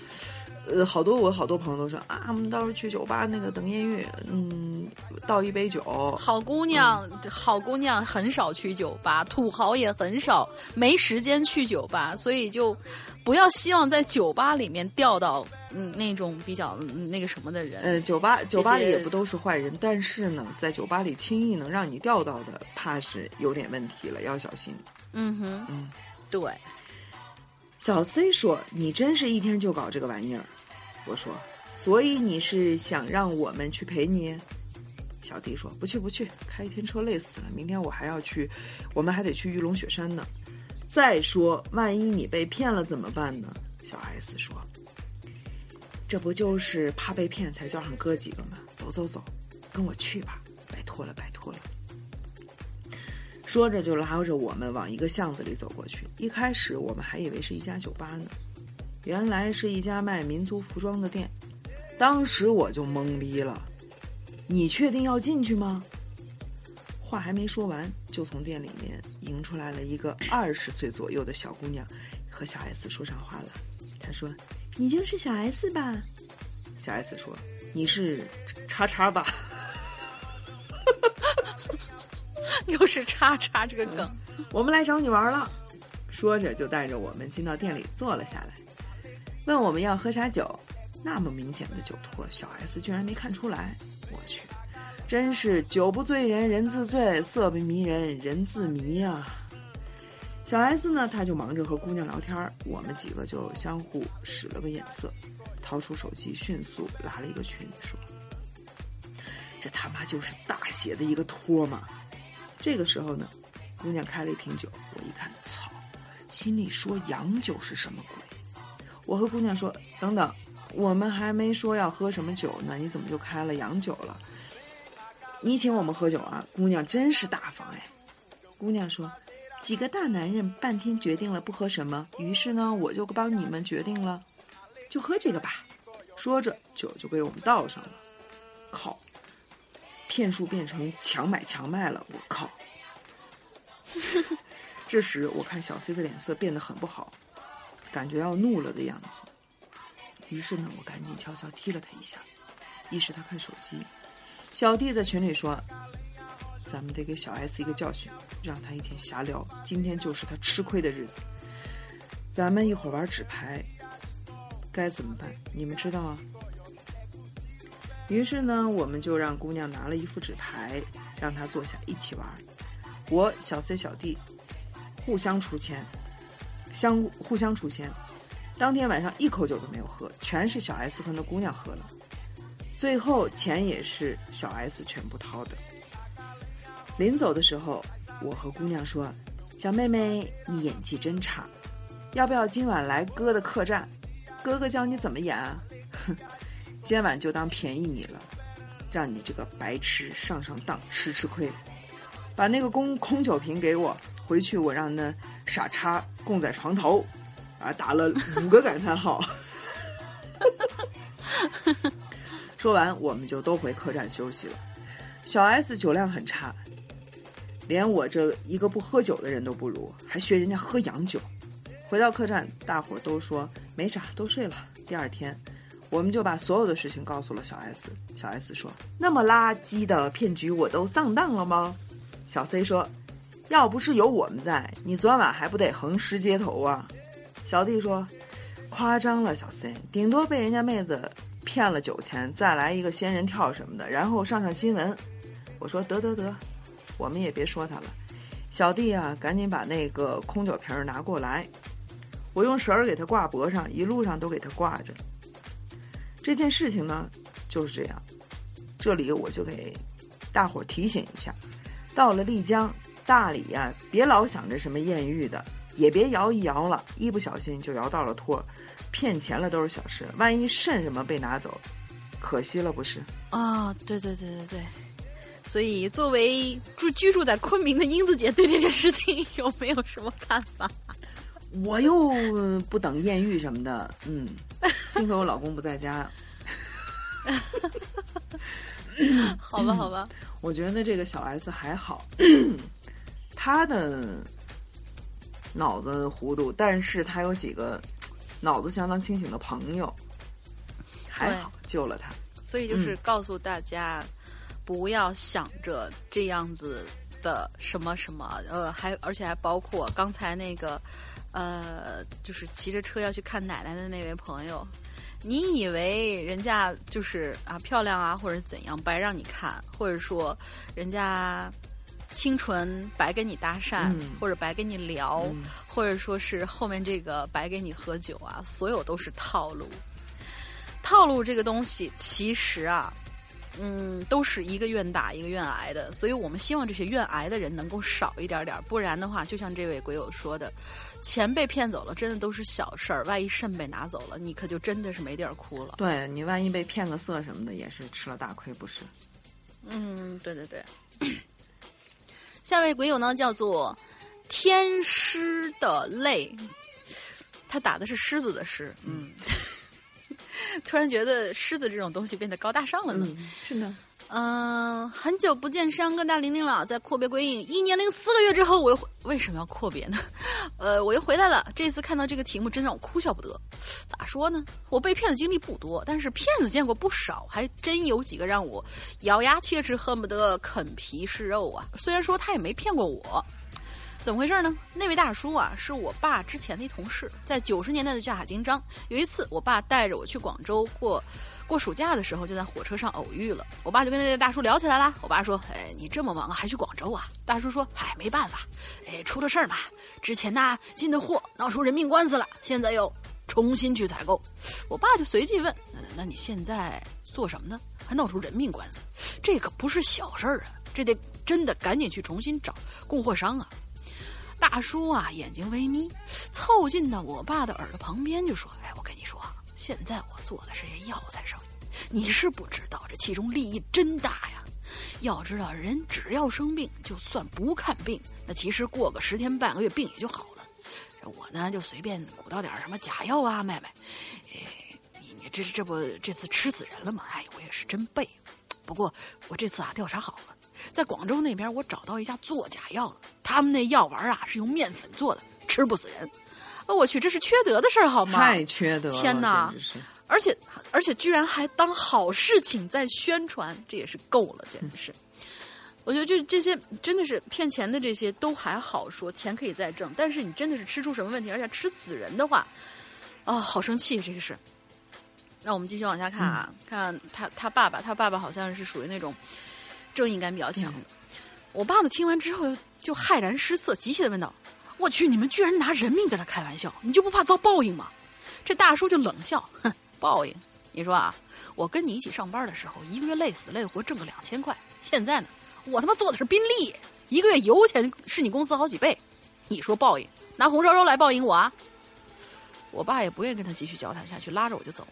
呃，好多我好多朋友都说啊，我们到时候去酒吧那个等艳遇，嗯，倒一杯酒。好姑娘，好姑娘很少去酒吧，土豪也很少，没时间去酒吧，所以就不要希望在酒吧里面钓到嗯那种比较、嗯那个什么的人。呃，酒吧酒吧里也不都是坏人，但是呢，在酒吧里轻易能让你钓到的，怕是有点问题了，要小心。嗯哼，嗯，对，小 C 说：“你真是一天就搞这个玩意儿。”我说：“所以你是想让我们去陪你？”小弟说：“不去不去，开一天车累死了。明天我还要去，我们还得去玉龙雪山呢。再说，万一你被骗了怎么办呢？”小 S 说：“这不就是怕被骗才叫上哥几个吗？走走走，跟我去吧，拜托了拜托了。”说着就拉着我们往一个巷子里走过去。一开始我们还以为是一家酒吧呢，原来是一家卖民族服装的店。当时我就懵逼了，你确定要进去吗？话还没说完，就从店里面迎出来了一个二十岁左右的小姑娘，和小 S 说上话了。她说：“你就是小 S 吧？”小 S 说：“你是叉叉吧？” <laughs> 又是叉叉这个梗。我们来找你玩了。说着就带着我们进到店里坐了下来，问我们要喝啥酒。那么明显的酒托，小 S 居然没看出来。我去，真是酒不醉人人自醉，色不迷人人自迷啊！小 S 呢，他就忙着和姑娘聊天儿，我们几个就相互使了个眼色，掏出手机迅速拉了一个群，说：“这他妈就是大写的一个托嘛！”这个时候呢，姑娘开了一瓶酒，我一看，操，心里说洋酒是什么鬼？我和姑娘说，等等，我们还没说要喝什么酒呢，你怎么就开了洋酒了？你请我们喝酒啊？姑娘真是大方哎。姑娘说，几个大男人半天决定了不喝什么，于是呢，我就帮你们决定了，就喝这个吧。说着，酒就被我们倒上了。靠！骗术变成强买强卖了，我靠！<laughs> 这时我看小 C 的脸色变得很不好，感觉要怒了的样子。于是呢，我赶紧悄悄踢了他一下，一是他看手机。小弟在群里说：“咱们得给小 S 一个教训，让他一天瞎聊，今天就是他吃亏的日子。咱们一会儿玩纸牌，该怎么办？你们知道啊？”于是呢，我们就让姑娘拿了一副纸牌，让她坐下一起玩。我小 C 小弟互相出钱，相互相出钱。当天晚上一口酒都没有喝，全是小 S 和那姑娘喝了。最后钱也是小 S 全部掏的。临走的时候，我和姑娘说：“小妹妹，你演技真差，要不要今晚来哥的客栈？哥哥教你怎么演啊？”哼。<laughs> 今晚就当便宜你了，让你这个白痴上上当，吃吃亏。把那个空空酒瓶给我，回去我让那傻叉供在床头，啊，打了五个感叹号。<laughs> 说完，我们就都回客栈休息了。小 S 酒量很差，连我这一个不喝酒的人都不如，还学人家喝洋酒。回到客栈，大伙都说没啥，都睡了。第二天。我们就把所有的事情告诉了小 S。小 S 说：“那么垃圾的骗局我都上当了吗？”小 C 说：“要不是有我们在，你昨晚还不得横尸街头啊？”小弟说：“夸张了，小 C，顶多被人家妹子骗了酒钱，再来一个仙人跳什么的，然后上上新闻。”我说：“得得得，我们也别说他了。”小弟啊，赶紧把那个空酒瓶拿过来，我用绳儿给他挂脖上，一路上都给他挂着。这件事情呢，就是这样。这里我就给大伙儿提醒一下：到了丽江、大理呀、啊，别老想着什么艳遇的，也别摇一摇了，一不小心就摇到了托，骗钱了都是小事，万一肾什么被拿走，可惜了不是？啊、哦，对对对对对。所以，作为住居住在昆明的英子姐，对这件事情有没有什么看法？<laughs> 我又不等艳遇什么的，嗯，幸亏我老公不在家。<laughs> 好吧，好吧，我觉得这个小 S 还好，<coughs> 他的脑子糊涂，但是他有几个脑子相当清醒的朋友，还好救了他。所以就是告诉大家，不要想着这样子的什么什么，呃，还而且还包括刚才那个，呃，就是骑着车要去看奶奶的那位朋友，你以为人家就是啊漂亮啊，或者怎样白让你看，或者说人家清纯白跟你搭讪，嗯或者白跟你聊，嗯或者说是后面这个白给你喝酒啊，所有都是套路。套路这个东西，其实啊，嗯，都是一个愿打一个愿挨的，所以我们希望这些愿挨的人能够少一点点儿，不然的话，就像这位鬼友说的，钱被骗走了，真的都是小事儿，万一肾被拿走了，你可就真的是没地儿哭了。对你万一被骗个色什么的，也是吃了大亏，不是？嗯，对对对。下位鬼友呢叫做天狮的泪，他打的是狮子的狮，嗯。<laughs> 突然觉得狮子这种东西变得高大上了呢。嗯，是的。嗯，很久不见山哥大玲玲了，在阔别归隐一年零四个月之后，我又回为什么要阔别呢？<laughs> 呃，我又回来了。这次看到这个题目，真让我哭笑不得。咋说呢？我被骗的经历不多，但是骗子见过不少，还真有几个让我咬牙切齿，恨不得啃皮是肉啊。虽然说他也没骗过我。怎么回事呢？那位大叔啊，是我爸之前的一同事，在九十年代的叫海金章。有一次，我爸带着我去广州过过暑假的时候，就在火车上偶遇了。我爸就跟那个大叔聊起来了。我爸说：“哎，你这么忙还去广州啊？”大叔说：“哎，没办法，哎，出了事儿嘛。之前呢进的货闹出人命官司了，现在又重新去采购。”我爸就随即问：“那那你现在做什么呢？还闹出人命官司？这可不是小事儿啊！这得真的赶紧去重新找供货商啊！”大叔啊，眼睛微眯，凑近到我爸的耳朵旁边就说：“哎，我跟你说，现在我做的是些药材生意，你是不知道这其中利益真大呀。要知道，人只要生病，就算不看病，那其实过个十天半个月病也就好了。我呢，就随便鼓捣点什么假药啊卖卖。哎，你你这这不这次吃死人了吗？哎，我也是真背。不过我这次啊调查好了。”在广州那边，我找到一家做假药的，他们那药丸啊是用面粉做的，吃不死人。哦，我去，这是缺德的事儿好吗？太缺德了！天哪简直是！而且而且居然还当好事情在宣传，这也是够了，简直是。<laughs> 我觉得这这些真的是骗钱的，这些都还好说，钱可以再挣。但是你真的是吃出什么问题，而且吃死人的话，啊、好生气，这个是。那我们继续往下看啊，看他他爸爸，他爸爸好像是属于那种。正义感比较强的，我爸呢听完之后就骇然失色，急切的问道：“我去，你们居然拿人命在那开玩笑，你就不怕遭报应吗？”这大叔就冷笑：“哼，报应？你说啊，我跟你一起上班的时候，一个月累死累活挣个两千块，现在呢，我他妈坐的是宾利，一个月油钱是你公司好几倍，你说报应？拿红烧肉来报应我啊？”我爸也不愿意跟他继续交谈下去，拉着我就走。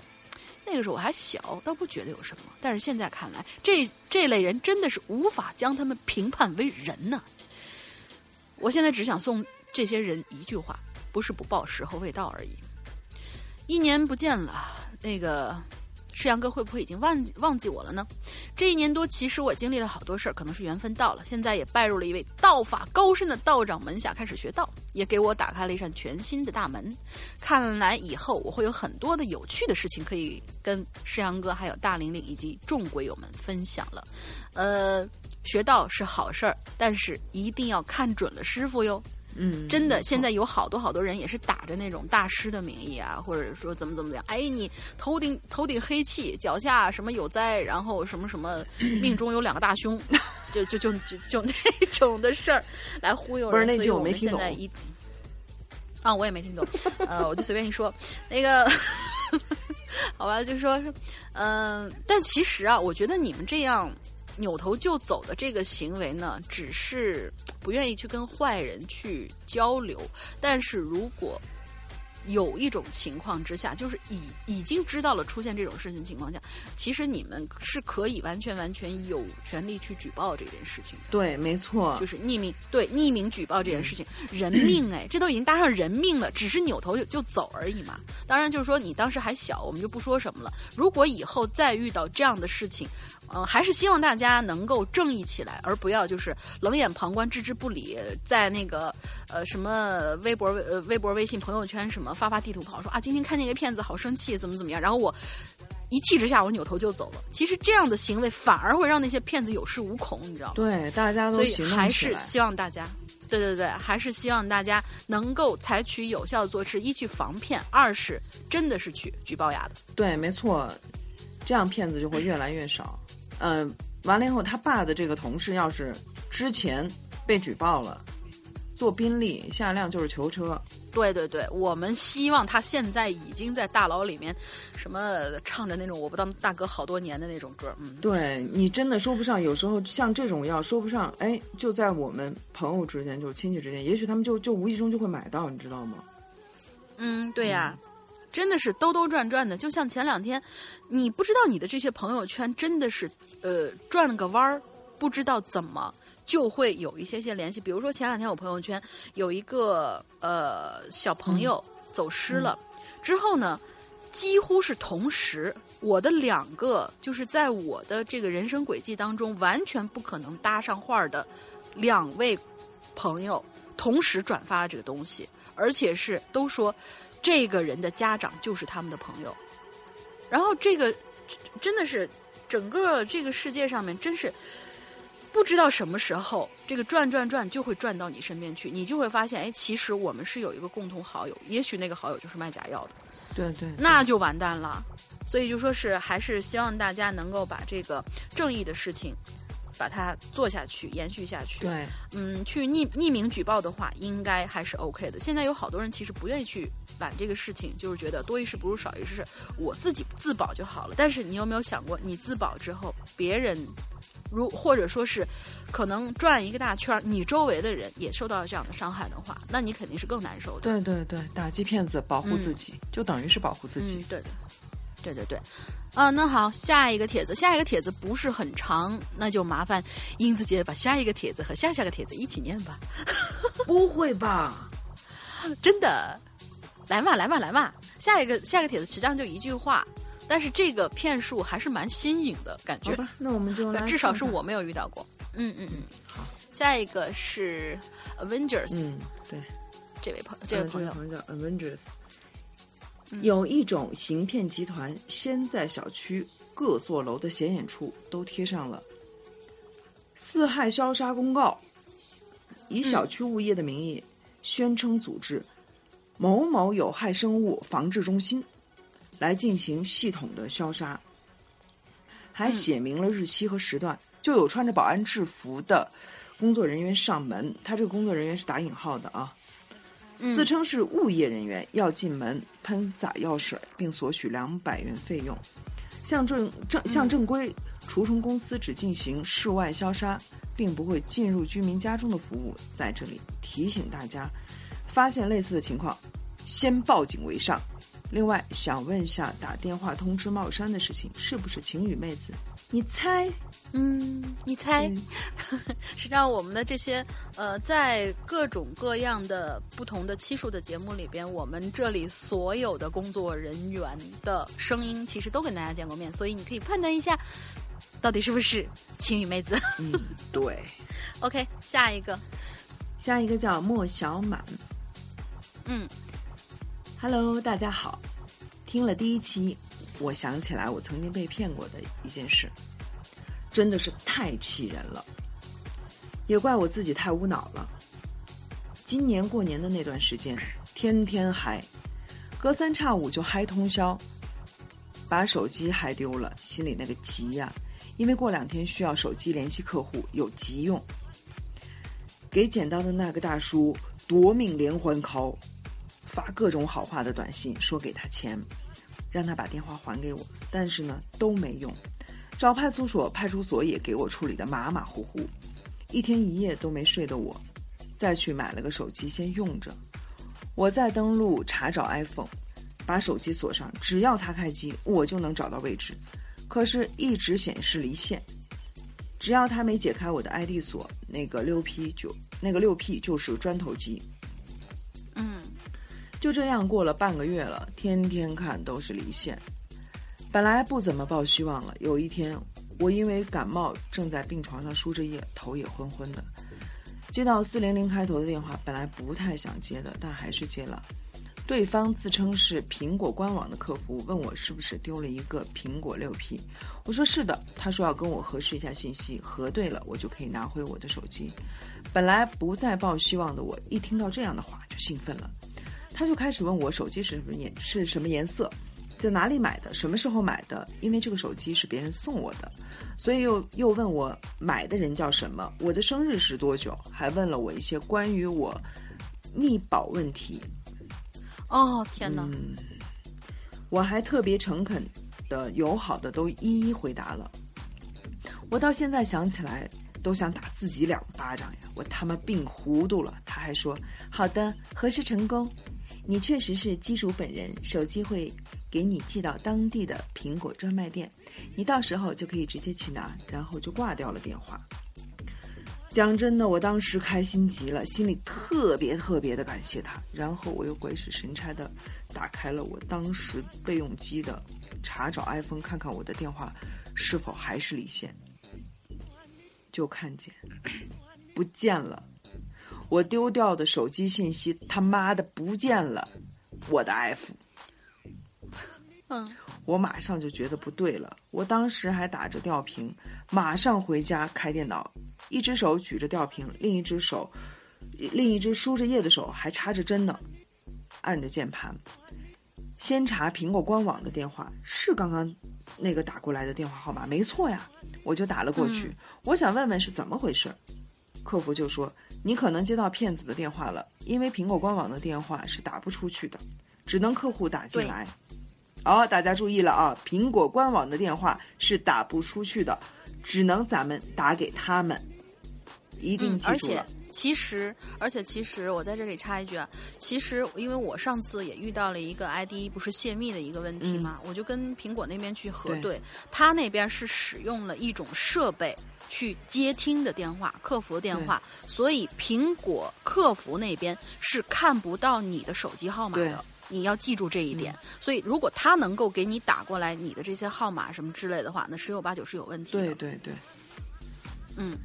那个时候我还小，倒不觉得有什么。但是现在看来，这这类人真的是无法将他们评判为人呢、我现在只想送这些人一句话：不是不报，时候未到而已。一年不见了，那个世阳哥会不会已经忘记忘记我了呢？这一年多，其实我经历了好多事儿，可能是缘分到了。现在也拜入了一位道法高深的道长门下，开始学道，也给我打开了一扇全新的大门。看来以后我会有很多的有趣的事情可以跟世阳哥、还有大玲玲以及众鬼友们分享了。呃，学道是好事儿，但是一定要看准了师傅哟。嗯，真的，现在有好多好多人也是打着那种大师的名义啊，或者说怎么怎么样，哎，你头顶头顶黑气，脚下什么有灾，然后什么什么 <clears throat> 命中有两个大凶，就就就就就那 <laughs> 种的事儿来忽悠人，不是那句所以我们现在一啊，我也没听懂，<laughs> 呃，我就随便一说，那个 <laughs> 好吧，就说是，嗯、但其实啊，我觉得你们这样。扭头就走的这个行为呢，只是不愿意去跟坏人去交流。但是如果有一种情况之下，就是已已经知道了出现这种事情情况下，其实你们是可以完全完全有权利去举报这件事情的。对，没错，就是匿名对匿名举报这件事情，人命哎，这都已经搭上人命了，只是扭头就就走而已嘛。当然，就是说你当时还小，我们就不说什么了。如果以后再遇到这样的事情，嗯、还是希望大家能够正义起来，而不要就是冷眼旁观、置之不理，在那个呃什么微博、呃微博、微信、朋友圈什么发发地图炮，说啊今天看见一个骗子好生气，怎么怎么样，然后我。一气之下我扭头就走了。其实这样的行为反而会让那些骗子有恃无恐，你知道吗？对，大家都所以还是希望大家，对对对，还是希望大家能够采取有效的措施：一去防骗，二是真的是去举报呀的。对，没错，这样骗子就会越来越少。嗯、完了以后，他爸的这个同事要是之前被举报了，坐宾利下辆就是囚车。对对对，我们希望他现在已经在大牢里面，什么唱着那种我不当大哥好多年的那种歌，嗯，对你真的说不上，有时候像这种药说不上，哎，就在我们朋友之间，就是亲戚之间，也许他们就就无意中就会买到，你知道吗？嗯，对呀、真的是兜兜转转的。就像前两天，你不知道你的这些朋友圈真的是呃转了个弯儿，不知道怎么就会有一些些联系。比如说前两天我朋友圈有一个呃小朋友走失了，之后呢，几乎是同时。我的两个就是在我的这个人生轨迹当中完全不可能搭上话儿的两位朋友，同时转发了这个东西，而且是都说这个人的家长就是他们的朋友。然后这个真的是整个这个世界上面，真是不知道什么时候这个转转转就会转到你身边去，你就会发现，哎，其实我们是有一个共同好友，也许那个好友就是卖假药的。对对，那就完蛋了。所以就说是还是希望大家能够把这个正义的事情，把它做下去，延续下去。对嗯，去匿匿名举报的话，应该还是 OK 的。现在有好多人其实不愿意去揽这个事情，就是觉得多一事不如少一事，我自己自保就好了。但是你有没有想过，你自保之后，别人如或者说是可能转一个大圈儿，你周围的人也受到了这样的伤害的话，那你肯定是更难受的。对对对，打击骗子，保护自己，就等于是保护自己。嗯，对的，对对对。啊，那好，下一个帖子，下一个帖子不是很长，那就麻烦英子姐把下一个帖子和下下个帖子一起念吧。<laughs> 不会吧？真的，来嘛来嘛来嘛，下一个下一个帖子实际上就一句话，但是这个骗术还是蛮新颖的感觉，那我们就至少是我没有遇到过。嗯嗯嗯，好。下一个是 Avengers、嗯，对，这位朋这位呃朋友，朋友叫 Avengers。嗯有一种行骗集团，先在小区各座楼的显眼处都贴上了四害消杀公告，以小区物业的名义宣称组织某某有害生物防治中心来进行系统的消杀，还写明了日期和时段，就有穿着保安制服的工作人员上门，他这个工作人员是打引号的啊。嗯自称是物业人员，要进门喷洒药水，并索取两百元费用。像正正像正规除虫公司只进行室外消杀，并不会进入居民家中的服务。在这里提醒大家，发现类似的情况，先报警为上。另外，想问一下打电话通知茂山的事情，是不是晴雨妹子？你猜？嗯，你猜？嗯 <laughs> 实际上，我们的这些呃，在各种各样的不同的期数的节目里边，我们这里所有的工作人员的声音，其实都跟大家见过面，所以你可以判断一下，到底是不是晴雨妹子。嗯，对。<laughs> OK，下一个，下一个叫莫小满。嗯 Hello，大家好。听了第一期，我想起来我曾经被骗过的一件事，真的是太气人了，也怪我自己太无脑了。今年过年的那段时间，天天嗨，隔三差五就嗨通宵，把手机嗨丢了，心里那个急呀、因为过两天需要手机联系客户，有急用。给捡到的那个大叔夺命连环 call，发各种好话的短信，说给他钱，让他把电话还给我，但是呢都没用。找派出所，派出所也给我处理的马马虎虎，一天一夜都没睡的我，再去买了个手机先用着。我再登录查找 iPhone，把手机锁上，只要它开机，我就能找到位置。可是，一直显示离线。只要他没解开我的 ID 锁，那个六 P 就那个六 P 就是砖头机。就这样过了半个月了，天天看都是离线。本来不怎么抱希望了，有一天我因为感冒正在病床上输着液，头也昏昏的，接到四零零开头的电话，本来不太想接的，但还是接了。对方自称是苹果官网的客服，问我是不是丢了一个苹果六 P。我说是的，他说要跟我核实一下信息，核对了我就可以拿回我的手机。本来不再抱希望的我，一听到这样的话就兴奋了。他就开始问我手机是什么颜是什么颜色，在哪里买的，什么时候买的？因为这个手机是别人送我的，所以又又问我买的人叫什么，我的生日是多久，还问了我一些关于我密保问题。哦天哪！嗯，我还特别诚恳的、友好的都一一回答了。我到现在想起来都想打自己两巴掌呀！我他妈病糊涂了。他还说：“好的，核实成功，你确实是机主本人，手机会给你寄到当地的苹果专卖店，你到时候就可以直接去拿。”然后就挂掉了电话。讲真的，我当时开心极了，心里特别特别的感谢他。然后我又鬼使神差的打开了我当时备用机的查找 iPhone，看看我的电话是否还是离线，就看见不见了，我丢掉的手机信息他妈的不见了，我的 F。<laughs> 嗯，我马上就觉得不对了。我当时还打着吊瓶，马上回家开电脑，一只手举着吊瓶，另一只手，另一只输着液的手还插着针呢，按着键盘。先查苹果官网的电话，是刚刚那个打过来的电话号码，没错呀，我就打了过去。我想问问是怎么回事，客服就说你可能接到骗子的电话了，因为苹果官网的电话是打不出去的，只能客户打进来。哦，大家注意了啊！苹果官网的电话是打不出去的，只能咱们打给他们，一定嗯，而且记住了。其实，而且其实，我在这里插一句啊，其实因为我上次也遇到了一个 ID 不是泄密的一个问题嘛，我就跟苹果那边去核对，他那边是使用了一种设备去接听的电话，客服电话，所以苹果客服那边是看不到你的手机号码的。你要记住这一点，嗯所以如果他能够给你打过来你的这些号码什么之类的话，那十有八九是有问题的。对对对，嗯，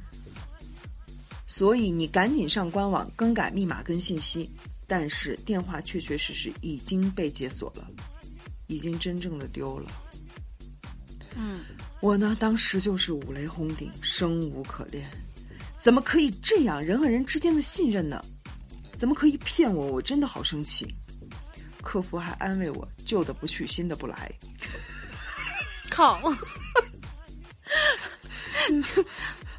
所以你赶紧上官网更改密码跟信息，但是电话确确实实已经被解锁了，已经真正的丢了。嗯，我呢，当时就是五雷轰顶，生无可恋。怎么可以这样？人和人之间的信任呢？怎么可以骗我？我真的好生气。客服还安慰我：旧的不去，新的不来。靠。<laughs>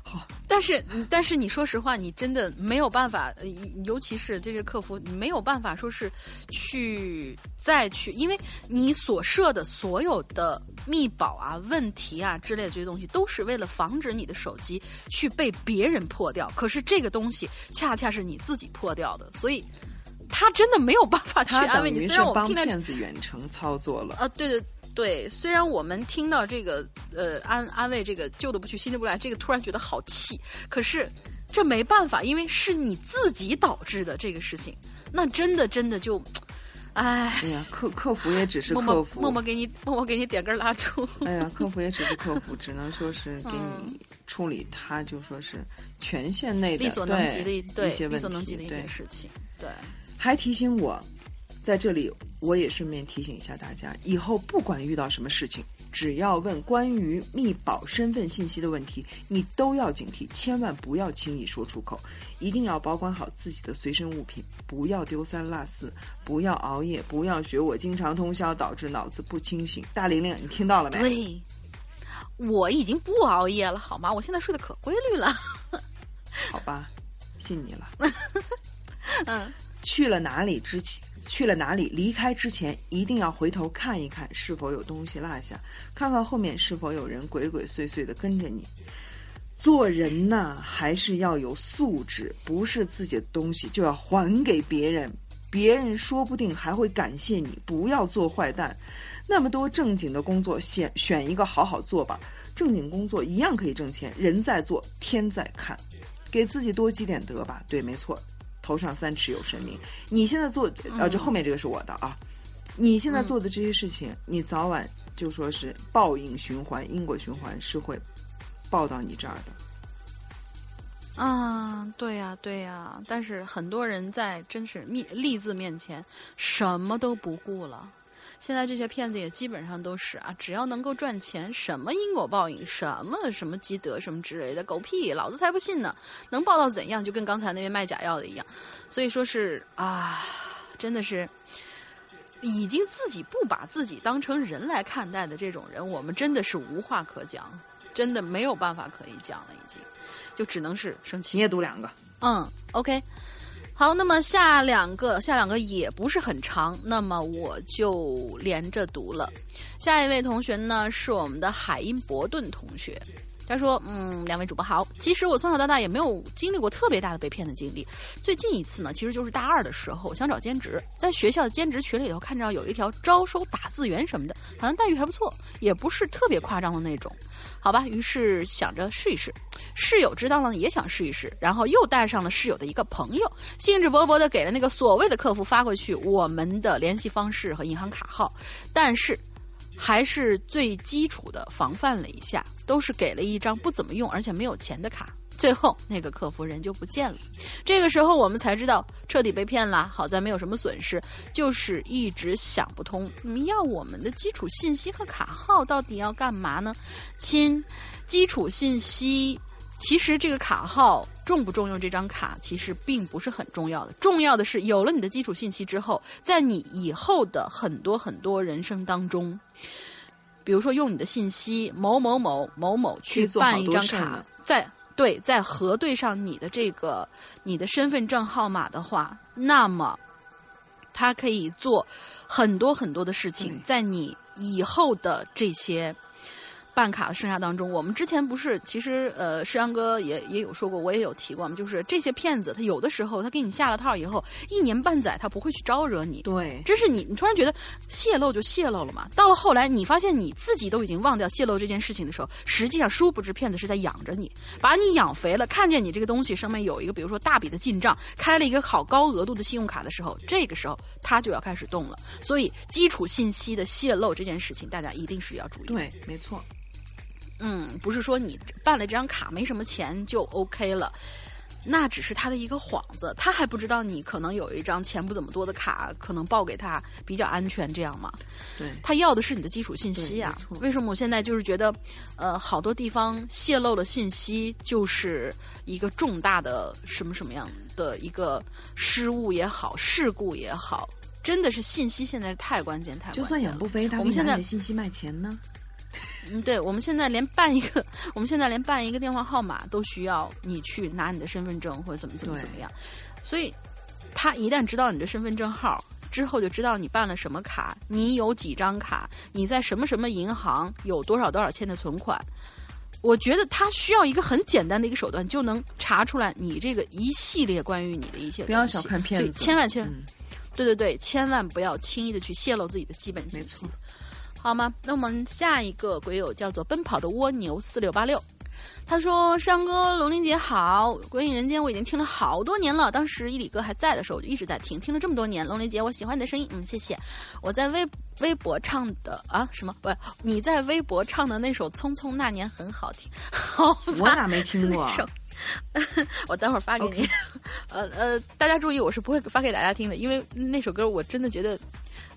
好，但是，但是你说实话，你真的没有办法，呃尤其是这个客服，你没有办法说是去再去，因为你所设的所有的密保啊、问题啊之类的这些东西，都是为了防止你的手机去被别人破掉。可是这个东西恰恰是你自己破掉的，所以他真的没有办法去安慰你。虽然我们帮听到骗子远程操作了。啊，对对对，虽然我们听到这个呃安安慰这个旧的不去新的不来，这个突然觉得好气，可是这没办法，因为是你自己导致的这个事情，那真的真的就，唉，哎呀，客客服也只是客服，默默给你默默给你点根蜡烛，哎呀，客服也只是客服，只能说是 <laughs> 给嗯。你处理他，就说是权限内的力所能及的一对一些力所能及的一题对些事情，对，还提醒我，在这里我也顺便提醒一下大家，以后不管遇到什么事情，只要问关于密保身份信息的问题，你都要警惕，千万不要轻易说出口，一定要保管好自己的随身物品，不要丢三落四，不要熬夜，不要学我经常通宵导致脑子不清醒。大玲玲，你听到了没？对。我已经不熬夜了，好吗？我现在睡得可规律了。好吧，信你了。<laughs> 嗯，去了哪里之前，去了哪里离开之前，一定要回头看一看是否有东西落下，看看后面是否有人鬼鬼祟祟的跟着你。做人呐，还是要有素质，不是自己的东西就要还给别人，别人说不定还会感谢你。不要做坏蛋。那么多正经的工作，选选一个好好做吧。正经工作一样可以挣钱，人在做，天在看，给自己多积点德吧。对，没错，头上三尺有神明。你现在做，呃，这后面这个是我的啊。你现在做的这些事情，你早晚就说是报应循环，因果循环是会报到你这儿的。啊，对呀、对呀、但是很多人在真是面利字面前什么都不顾了。现在这些骗子也基本上都是啊，只要能够赚钱，什么因果报应，什么什么积德什么之类的，狗屁，老子才不信呢！能报到怎样？就跟刚才那位卖假药的一样。所以说是啊，真的是已经自己不把自己当成人来看待的这种人，我们真的是无话可讲，真的没有办法可以讲了，已经就只能是生气你。也读两个，嗯，OK，好，那么下两个下两个也不是很长，那么我就连着读了。下一位同学呢是我们的海因伯顿同学。他说：“嗯，两位主播好。其实我从小到大也没有经历过特别大的被骗的经历。最近一次呢，其实就是大二的时候，想找兼职，在学校的兼职群里头看到有一条招收打字员什么的，好像待遇还不错，也不是特别夸张的那种。好吧，于是想着试一试。室友知道了也想试一试，然后又带上了室友的一个朋友，兴致勃勃的给了那个所谓的客服发过去我们的联系方式和银行卡号，但是还是最基础的防范了一下，都是给了一张不怎么用而且没有钱的卡。最后那个客服人就不见了，这个时候我们才知道彻底被骗了。好在没有什么损失，就是一直想不通，你们要我们的基础信息和卡号到底要干嘛呢？亲，基础信息其实这个卡号重不重用这张卡，其实并不是很重要的。重要的是，有了你的基础信息之后，在你以后的很多很多人生当中，比如说用你的信息某某某某某去办一张卡多事儿呢，再对再核对上你的这个你的身份证号码的话，那么它可以做很多很多的事情，在你以后的这些。办卡的生涯当中，我们之前不是，其实呃，石阳哥也也有说过，我也有提过嘛，就是这些骗子，他有的时候他给你下了套以后，一年半载他不会去招惹你，对，真是你，你突然觉得泄露就泄露了嘛。到了后来，你发现你自己都已经忘掉泄露这件事情的时候，实际上殊不知骗子是在养着你，把你养肥了。看见你这个东西上面有一个，比如说大笔的进账，开了一个好高额度的信用卡的时候，这个时候他就要开始动了。所以，基础信息的泄露这件事情，大家一定是要注意的。对，没错，嗯，不是说你办了这张卡没什么钱就 OK 了，那只是他的一个幌子，他还不知道你可能有一张钱不怎么多的卡，可能报给他比较安全，这样嘛？对，他要的是你的基础信息啊为什么我现在就是觉得，呃，好多地方泄露了信息，就是一个重大的什么什么样的一个失误也好，事故也好，真的是信息现在是太关键，太关键了。养不肥，他我们现在信息卖钱呢。嗯，对，我们现在连办一个，我们现在连办一个电话号码都需要你去拿你的身份证或者怎么怎么怎么样，所以他一旦知道你的身份证号之后，就知道你办了什么卡，你有几张卡，你在什么什么银行有多少多少钱的存款。我觉得他需要一个很简单的一个手段，就能查出来你这个一系列关于你的一切不要小看骗子，所以千万千万嗯。对对对，千万不要轻易的去泄露自己的基本信息好吗？那我们下一个鬼友叫做奔跑的蜗牛四六八六。他说：“山哥，龙玲姐好，《鬼影人间》我已经听了好多年了。当时伊里哥还在的时候，我就一直在听，听了这么多年。龙玲姐，我喜欢你的声音，嗯，谢谢。我在微微博唱的啊什么？不是你在微博唱的那首《匆匆那年》很好听，好我咋没听过我待会儿发给你。呃呃，大家注意，我是不会发给大家听的，因为那首歌我真的觉得，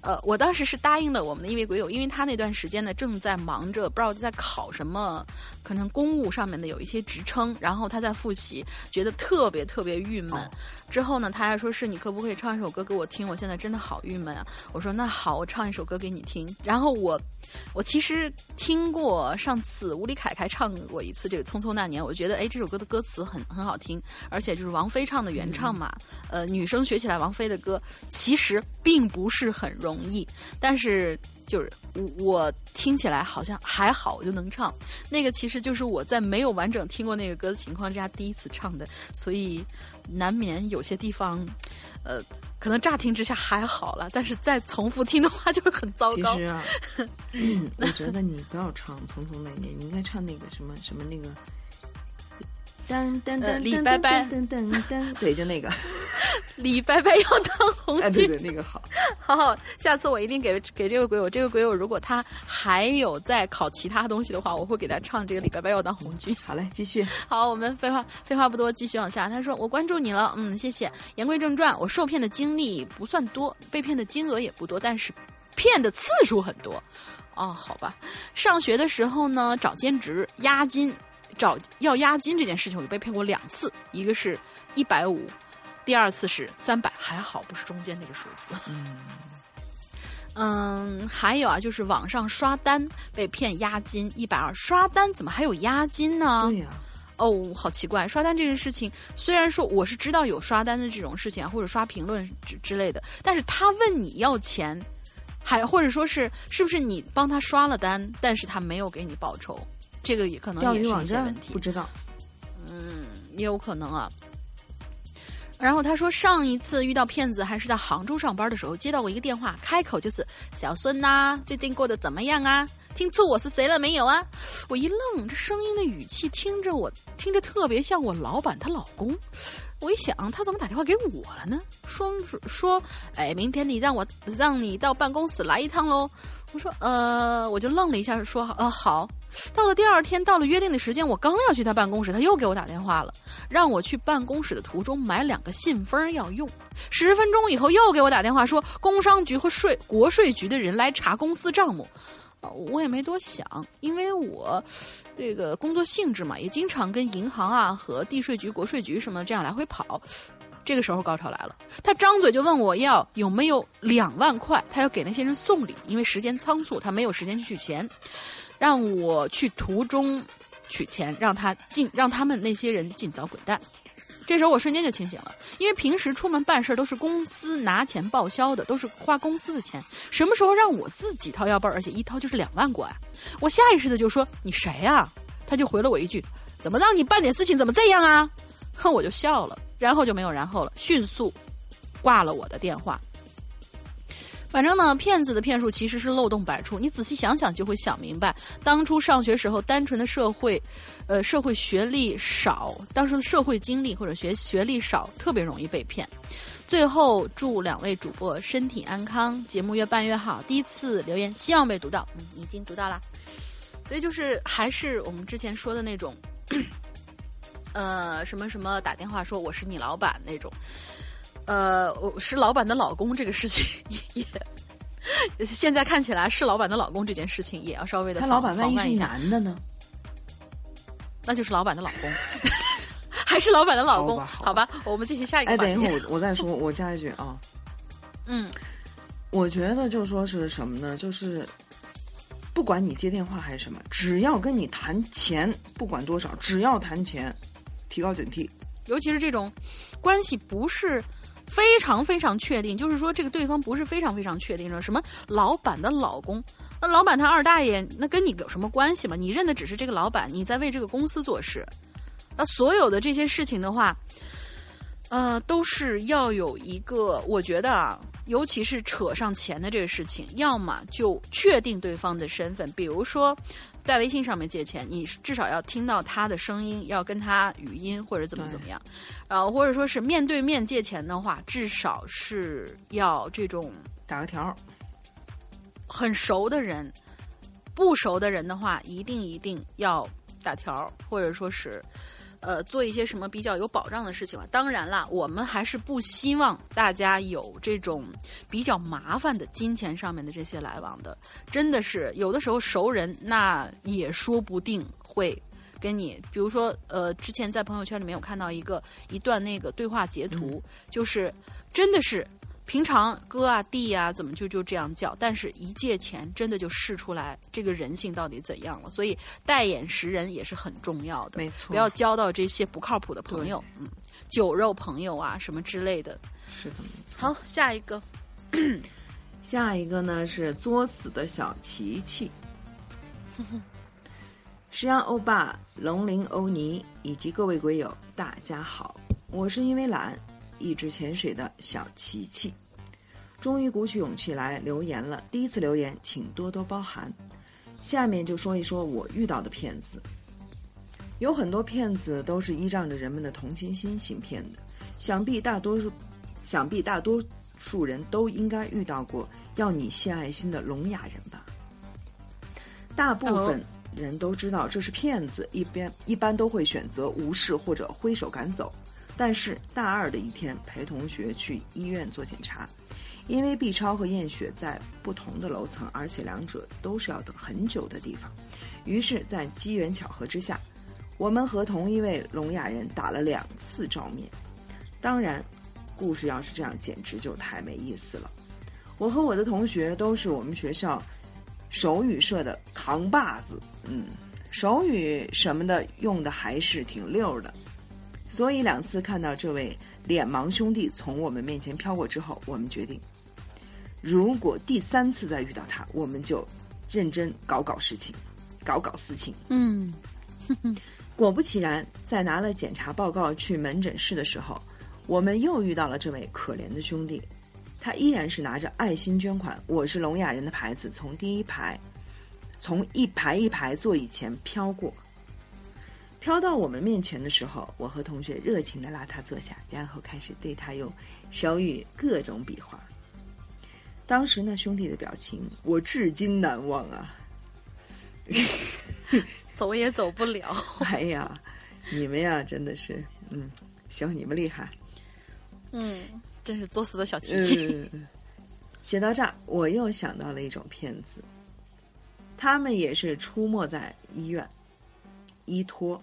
呃，我当时是答应了我们的一位鬼友，因为他那段时间呢正在忙着，不知道在考什么，可能公务上面的有一些职称，然后他在复习，觉得特别特别郁闷。哦之后呢，他还说是你可不可以唱一首歌给我听？我现在真的好郁闷啊！我说那好，我唱一首歌给你听。然后我。我其实听过上次吴李凯凯唱过一次这个《匆匆那年》，我觉得哎这首歌的歌词很很好听，而且就是王菲唱的原唱嘛，呃女生学起来王菲的歌其实并不是很容易，但是就是我我听起来好像还好，我就能唱。那个其实就是我在没有完整听过那个歌的情况之下第一次唱的，所以难免有些地方，呃，可能乍听之下还好了，但是再重复听的话就会很糟糕。其实啊，<laughs> 嗯我觉得你不要唱《匆匆那年》，你应该唱那个什么什么那个。噔噔呃噔噔李白白噔噔噔噔，对，就那个。李白白要当红哎，对军。对，那个好。<laughs> 好好，下次我一定给给这个鬼友，这个鬼友如果他还有在考其他东西的话，我会给他唱这个李白白要当红军。好嘞，继续。<laughs> 好，我们废话废话不多，继续往下。他说：“我关注你了，嗯，谢谢。言归正传，我受骗的经历不算多，被骗的金额也不多，但是骗的次数很多。哦，好吧。上学的时候呢，找兼职押金，找要押金这件事情，我就被骗过两次，一个是一百五，第二次是三百，还好不是中间那个数字。嗯，还有啊，就是网上刷单被骗押金一百二，刷单怎么还有押金呢？对呀、哦，好奇怪！刷单这件事情，虽然说我是知道有刷单的这种事情啊，或者刷评论之之类的，但是他问你要钱，还或者说是是不是你帮他刷了单，但是他没有给你报酬，这个也可能钓也是一些问题不。知道。嗯，也有可能啊。然后他说，上一次遇到骗子还是在杭州上班的时候，接到过一个电话，开口就是“小孙呐、最近过得怎么样啊？听出我是谁了没有啊？”我一愣，这声音的语气听着我听着特别像我老板她老公。我一想，他怎么打电话给我了呢？说说，哎，明天你让我让你到办公室来一趟喽。我说，呃，我就愣了一下，说，呃，好。到了第二天，到了约定的时间，我刚要去他办公室，他又给我打电话了，让我去办公室的途中买两个信封要用。十分钟以后，又给我打电话说，工商局和税国税局的人来查公司账目。我也没多想，因为我这个工作性质嘛，也经常跟银行啊和地税局、国税局什么这样来回跑。这个时候高潮来了，他张嘴就问我要有没有两万块，他要给那些人送礼，因为时间仓促，他没有时间去取钱，让我去途中取钱，让他尽让他们那些人尽早滚蛋。这时候我瞬间就清醒了，因为平时出门办事都是公司拿钱报销的，都是花公司的钱，什么时候让我自己掏腰包，而且一掏就是两万过啊？我下意识的就说：“你谁呀、他就回了我一句：“怎么让你办点事情，怎么这样啊？”哼，<laughs> 我就笑了，然后就没有然后了，迅速挂了我的电话。反正呢，骗子的骗术其实是漏洞百出，你仔细想想就会想明白。当初上学时候，单纯的社会，呃，社会学历少，当时的社会经历或者学学历少，特别容易被骗。最后祝两位主播身体安康，节目越办越好。第一次留言，希望被读到，嗯，已经读到了。所以就是还是我们之前说的那种，<coughs> 呃，什么什么打电话说我是你老板那种，呃，我是老板的老公这个事情 <laughs> 也。也现在看起来是老板的老公这件事情也要稍微的他老板万一是男的呢？那就是老板的老公，<laughs> 还是老板的老公？好吧好好吧，我们进行下一个哎，等一会儿我我再说，我加一句啊，<laughs> 嗯我觉得就说是什么呢？就是不管你接电话还是什么，只要跟你谈钱，不管多少，只要谈钱，提高警惕。尤其是这种关系不是非常非常确定，就是说这个对方不是非常非常确定的，什么老板的老公，那老板他二大爷，那跟你有什么关系吗？你认的只是这个老板，你在为这个公司做事，那所有的这些事情的话，呃，都是要有一个，我觉得啊，尤其是扯上钱的这个事情，要么就确定对方的身份，比如说在微信上面借钱，你至少要听到他的声音，要跟他语音或者怎么怎么样，呃，或者说是面对面借钱的话，至少是要这种打个条儿，很熟的人，不熟的人的话，一定一定要打条儿，或者说是，呃，做一些什么比较有保障的事情吧。当然啦，我们还是不希望大家有这种比较麻烦的金钱上面的这些来往的。真的是有的时候熟人那也说不定会。跟你，比如说，呃，之前在朋友圈里面有看到一个一段那个对话截图，就是真的是平常哥啊弟啊怎么就就这样叫，但是一借钱真的就试出来这个人性到底怎样了。所以带眼识人也是很重要的，没错，不要交到这些不靠谱的朋友，嗯，酒肉朋友啊什么之类的。是的，好，下一个，<clears throat> 下一个呢是作死的小琪琪，<laughs> 石羊欧巴、龙鳞欧尼以及各位鬼友，大家好，我是因为懒一直潜水的小琪琪，终于鼓起勇气来留言了。第一次留言，请多多包涵。下面就说一说我遇到的骗子。有很多骗子都是依仗着人们的同情心行骗的，想必大多数，想必大多数人都应该遇到过要你献爱心的聋哑人吧。大部分人都知道这是骗子，一边一般都会选择无视或者挥手赶走。但是大二的一天，陪同学去医院做检查，因为 B 超和验血在不同的楼层，而且两者都是要等很久的地方。于是，在机缘巧合之下，我们和同一位聋哑人打了两次照面。当然，故事要是这样，简直就太没意思了。我和我的同学都是我们学校手语社的扛把子，嗯，手语什么的用的还是挺溜的。所以两次看到这位脸盲兄弟从我们面前飘过之后，我们决定，如果第三次再遇到他，我们就认真搞搞事情，搞搞事情。嗯，<laughs> 果不其然，在拿了检查报告去门诊室的时候，我们又遇到了这位可怜的兄弟。他依然是拿着爱心捐款，我是聋哑人的牌子，从第一排，从一排一排座椅前飘过。飘到我们面前的时候，我和同学热情地拉他坐下，然后开始对他用手语各种比划。当时那兄弟的表情，我至今难忘啊！<laughs> 走也走不了。<laughs> 哎呀，你们呀，真的是，嗯，行，你们厉害。嗯，真是作死的小琪琪。嗯，写到这儿，我又想到了一种骗子，他们也是出没在医院，医托。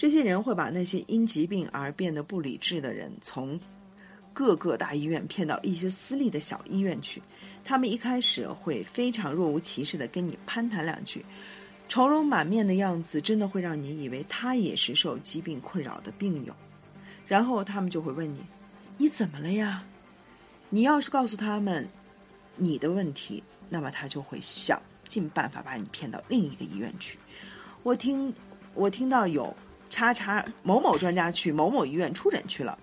这些人会把那些因疾病而变得不理智的人，从各个大医院骗到一些私立的小医院去。他们一开始会非常若无其事的跟你攀谈两句，愁容满面的样子，真的会让你以为他也是受疾病困扰的病友。然后他们就会问你：“你怎么了呀？”你要是告诉他们你的问题，那么他就会想尽办法把你骗到另一个医院去。我听我听到有。叉叉某某专家去某某医院出诊去了，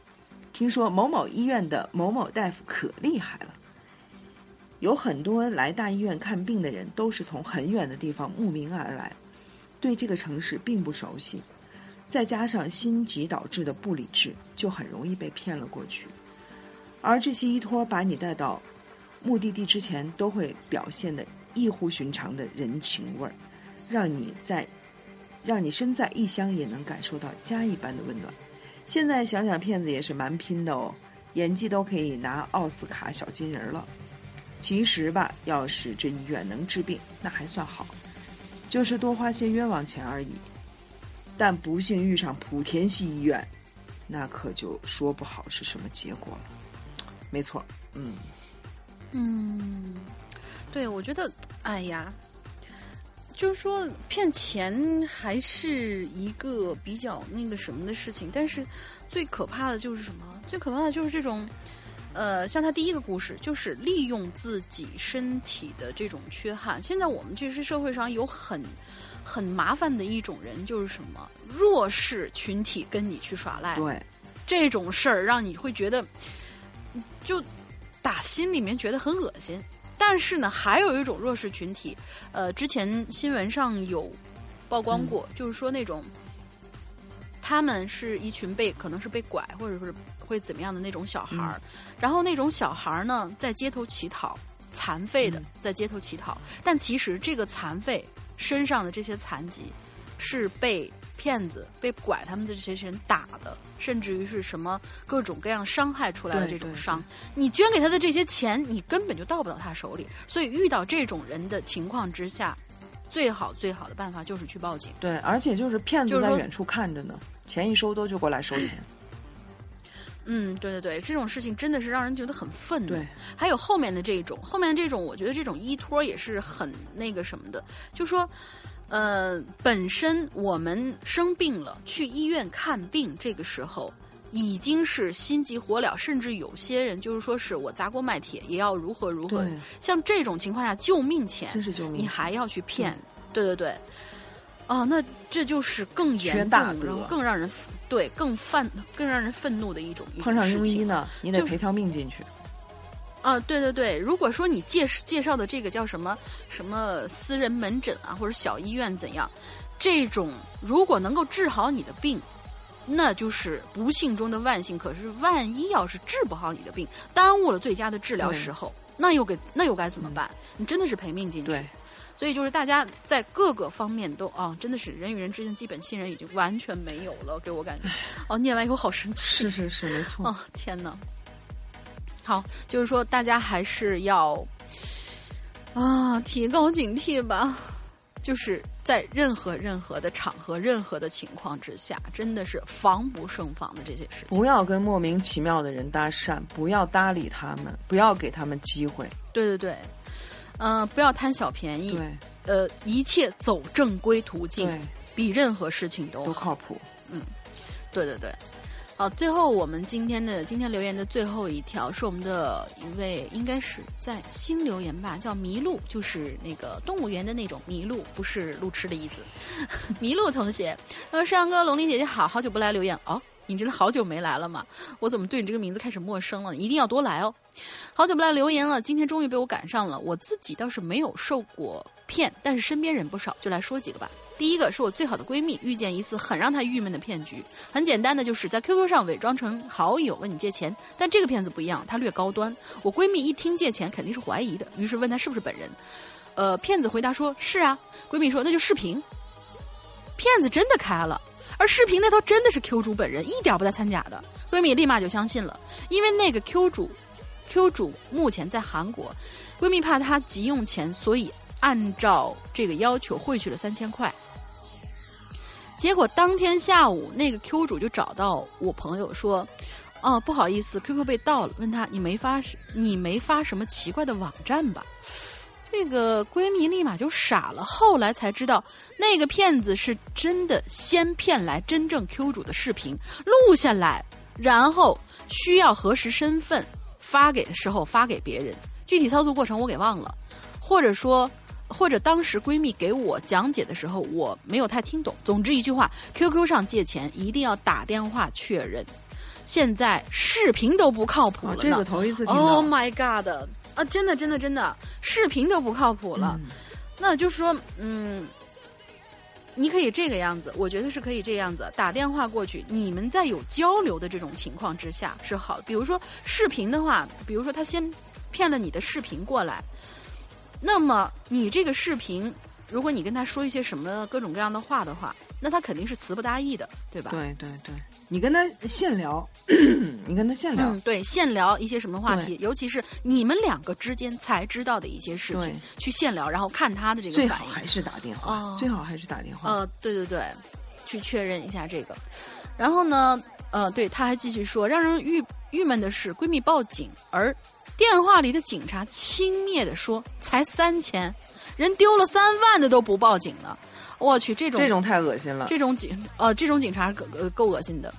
听说某某医院的某某大夫可厉害了。有很多来大医院看病的人都是从很远的地方慕名而来，对这个城市并不熟悉，再加上心急导致的不理智，就很容易被骗了过去。而这些医托把你带到目的地之前，都会表现的异乎寻常的人情味儿，让你在。让你身在异乡也能感受到家一般的温暖。现在想想，骗子也是蛮拼的哦，演技都可以拿奥斯卡小金人了。其实吧，要是这医院能治病，那还算好，就是多花些冤枉钱而已。但不幸遇上莆田系医院，那可就说不好是什么结果了。没错，嗯，嗯，对，我觉得，哎呀。就是说骗钱还是一个比较那个什么的事情，但是最可怕的就是什么？最可怕的就是这种，呃，像他第一个故事，就是利用自己身体的这种缺憾。现在我们其实社会上有很很麻烦的一种人，就是什么弱势群体跟你去耍赖，对这种事儿让你会觉得就打心里面觉得很恶心。但是呢，还有一种弱势群体，呃，之前新闻上有曝光过，就是说那种他们是一群被可能是被拐或者是会怎么样的那种小孩儿，然后那种小孩儿呢在街头乞讨，残废的在街头乞讨，但其实这个残废身上的这些残疾是被。骗子被拐他们的这些人打的，甚至于是什么各种各样伤害出来的这种伤，你捐给他的这些钱，你根本就到不到他手里。所以遇到这种人的情况之下，最好最好的办法就是去报警。对，而且就是骗子在远处看着呢，钱一收多就过来收钱。<coughs> 嗯，对对对，这种事情真的是让人觉得很愤怒。还有后面的这种，后面的这种，我觉得这种依托也是很那个什么的，就说。呃，本身我们生病了去医院看病，这个时候已经是心急火燎，甚至有些人就是说是我砸锅卖铁也要如何如何。像这种情况下，救命钱你还要去骗？对对对。哦，那这就是更严重，然后更让人对更犯更让人愤怒的一种碰上庸医呢，你得赔条命进去。啊，对对对，如果说你介介绍的这个叫什么什么私人门诊啊，或者小医院怎样，这种如果能够治好你的病，那就是不幸中的万幸。可是万一要是治不好你的病，耽误了最佳的治疗时候，那又给那又该怎么办？你真的是赔命进去。对，所以就是大家在各个方面都啊，真的是人与人之间基本信任已经完全没有了，给我感觉。哦，念完以后好生气。是是是，没错。哦，天哪！好，就是说大家还是要啊提高警惕吧。就是在任何任何的场合、任何的情况之下，真的是防不胜防的这些事情。不要跟莫名其妙的人搭讪，不要搭理他们，不要给他们机会。对对对，嗯、不要贪小便宜。对，呃，一切走正规途径对，比任何事情都。都靠谱。嗯对对对，好，最后我们今天的今天留言的最后一条是我们的一位，应该是在新留言吧，叫麋鹿，就是那个动物园的那种麋鹿，不是路痴的意思。<laughs> 麋鹿同学，他说：“山羊哥、龙鳞姐姐好，好久不来留言哦。”你真的好久没来了吗？我怎么对你这个名字开始陌生了？一定要多来哦！好久不来留言了，今天终于被我赶上了。我自己倒是没有受过骗，但是身边人不少，就来说几个吧。第一个是我最好的闺蜜遇见一次很让她郁闷的骗局，很简单的就是在 QQ 上伪装成好友问你借钱，但这个骗子不一样，他略高端。我闺蜜一听借钱肯定是怀疑的，于是问他是不是本人。呃，骗子回答说是啊，闺蜜说那就视频。骗子真的开了，而视频那头真的是 Q 主本人，一点不带掺假的。闺蜜立马就相信了，因为那个 Q 主，Q 主目前在韩国，闺蜜怕他急用钱，所以按照这个要求汇去了三千块。结果当天下午，那个 Q 主就找到我朋友说：“哦，不好意思，QQ 被盗了。”问他：“你没发你没发什么奇怪的网站吧？”这个闺蜜立马就傻了，后来才知道，那个骗子是真的先骗来真正 Q 主的视频，录下来，然后需要核实身份，发给的时候发给别人。具体操作过程我给忘了，或者说，或者当时闺蜜给我讲解的时候，我没有太听懂。总之一句话，QQ 上借钱一定要打电话确认。现在视频都不靠谱啊，了呢这个。头一次听，Oh。my god！啊，真的，真的，真的，视频都不靠谱了。嗯那就是说，嗯，你可以这个样子，我觉得是可以这样子，打电话过去，你们在有交流的这种情况之下是好的。比如说视频的话，比如说他先骗了你的视频过来，那么你这个视频，如果你跟他说一些什么各种各样的话的话，那他肯定是词不达意的，对吧？对对对，你跟他现聊，<clears throat> 你跟他现聊，嗯，对，现聊一些什么话题，尤其是你们两个之间才知道的一些事情，去现聊，然后看他的这个反应。好还是打电话，哦最好还是打电话。呃，对对对，去确认一下这个。然后呢，呃，对，他还继续说，让人郁郁闷的是，闺蜜报警，而电话里的警察轻蔑地说，才三千，人丢了三万的都不报警呢。我去，这种这种太恶心了。这种警呃，这种警察够呃够恶心的，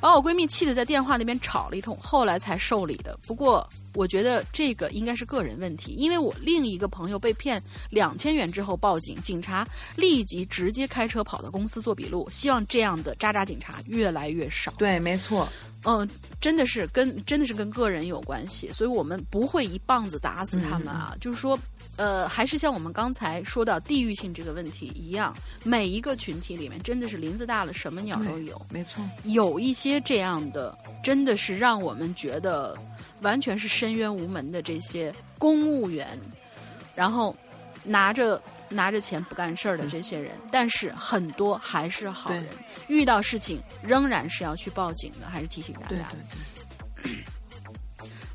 把我闺蜜气得在电话那边吵了一通，后来才受理的。不过我觉得这个应该是个人问题，因为我另一个朋友被骗两千元之后报警，警察立即直接开车跑到公司做笔录。希望这样的渣渣警察越来越少。对，没错，嗯，真的是跟真的是跟个人有关系，所以我们不会一棒子打死他们啊。就是说，呃，还是像我们刚才说到地域性这个问题一样，每一个群体里面真的是林子大了，什么鸟都有。没错。有一些这样的，真的是让我们觉得完全是深渊无门的这些公务员，然后拿着拿着钱不干事儿的这些人，但是很多还是好人，遇到事情仍然是要去报警的，还是提醒大对家。对对，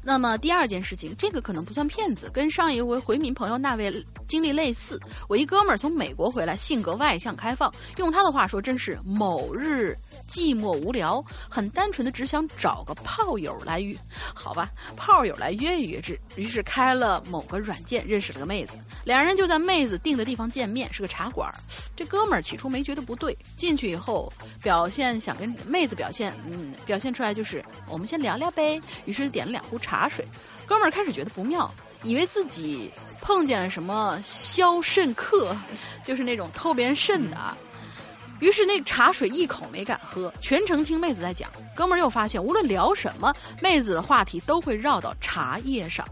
那么第二件事情，这个可能不算骗子，跟上一回回民朋友那位经历类似。我一哥们儿从美国回来，性格外向开放，用他的话说，真是某日寂寞无聊，很单纯的只想找个炮友来约，好吧，炮友来约一约之。于是开了某个软件，认识了个妹子，两人就在妹子定的地方见面，是个茶馆。这哥们儿起初没觉得不对，进去以后表现想跟妹子表现，嗯，表现出来就是我们先聊聊呗。于是点了两壶茶茶水，哥们儿开始觉得不妙，以为自己碰见了什么消肾客，<laughs> 就是那种偷别人肾的啊。于是那茶水一口没敢喝，全程听妹子在讲。哥们儿又发现，无论聊什么，妹子的话题都会绕到茶叶上。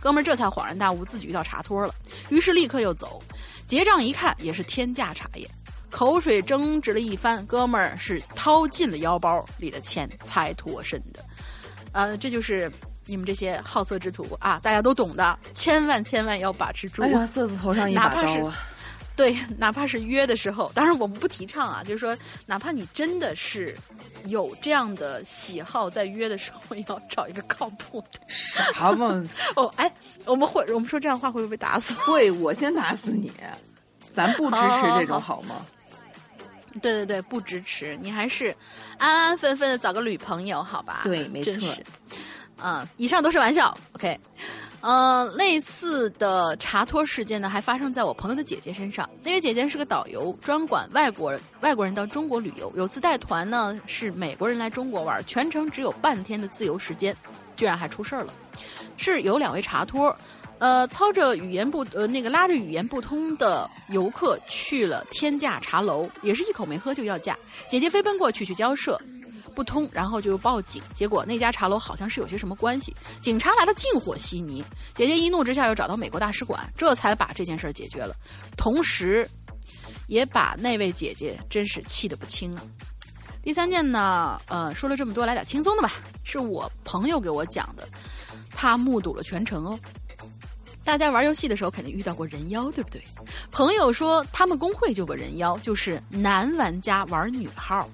哥们儿这才恍然大悟，自己遇到茶托了，于是立刻又走。结账一看，也是天价茶叶。口水争执了一番，哥们儿是掏尽了腰包里的钱才脱身的。呃，这就是你们这些好色之徒啊，大家都懂的，千万千万要把持住。哎呀，色字头上一把哪怕是刀啊！对，哪怕是约的时候，当然我们不提倡啊，就是说，哪怕你真的是有这样的喜好，在约的时候要找一个靠谱的。啥嘛？<laughs> 哦，哎，我们会我们说这样话会不会被打死？会，我先打死你！咱不支持这种好吗？对对对，不支持，你还是安安分分的找个女朋友，好吧？对没错真是，嗯，以上都是玩笑，OK。呃，类似的茶托事件呢，还发生在我朋友的姐姐身上。那位姐姐是个导游，专管外国外国人到中国旅游。有次带团呢，是美国人来中国玩，全程只有半天的自由时间，居然还出事儿了。是有两位茶托，呃，操着语言不呃那个拉着语言不通的游客去了天价茶楼，也是一口没喝就要价。姐姐飞奔过去去交涉，不通，然后就报警。结果那家茶楼好像是有些什么关系，警察来了禁火悉尼。姐姐一怒之下又找到美国大使馆，这才把这件事儿解决了，同时也把那位姐姐真是气得不轻啊。第三件呢，呃，说了这么多，来点轻松的吧，是我朋友给我讲的，他目睹了全程哦。大家玩游戏的时候肯定遇到过人妖，对不对？朋友说他们公会就个人妖，就是男玩家玩女号。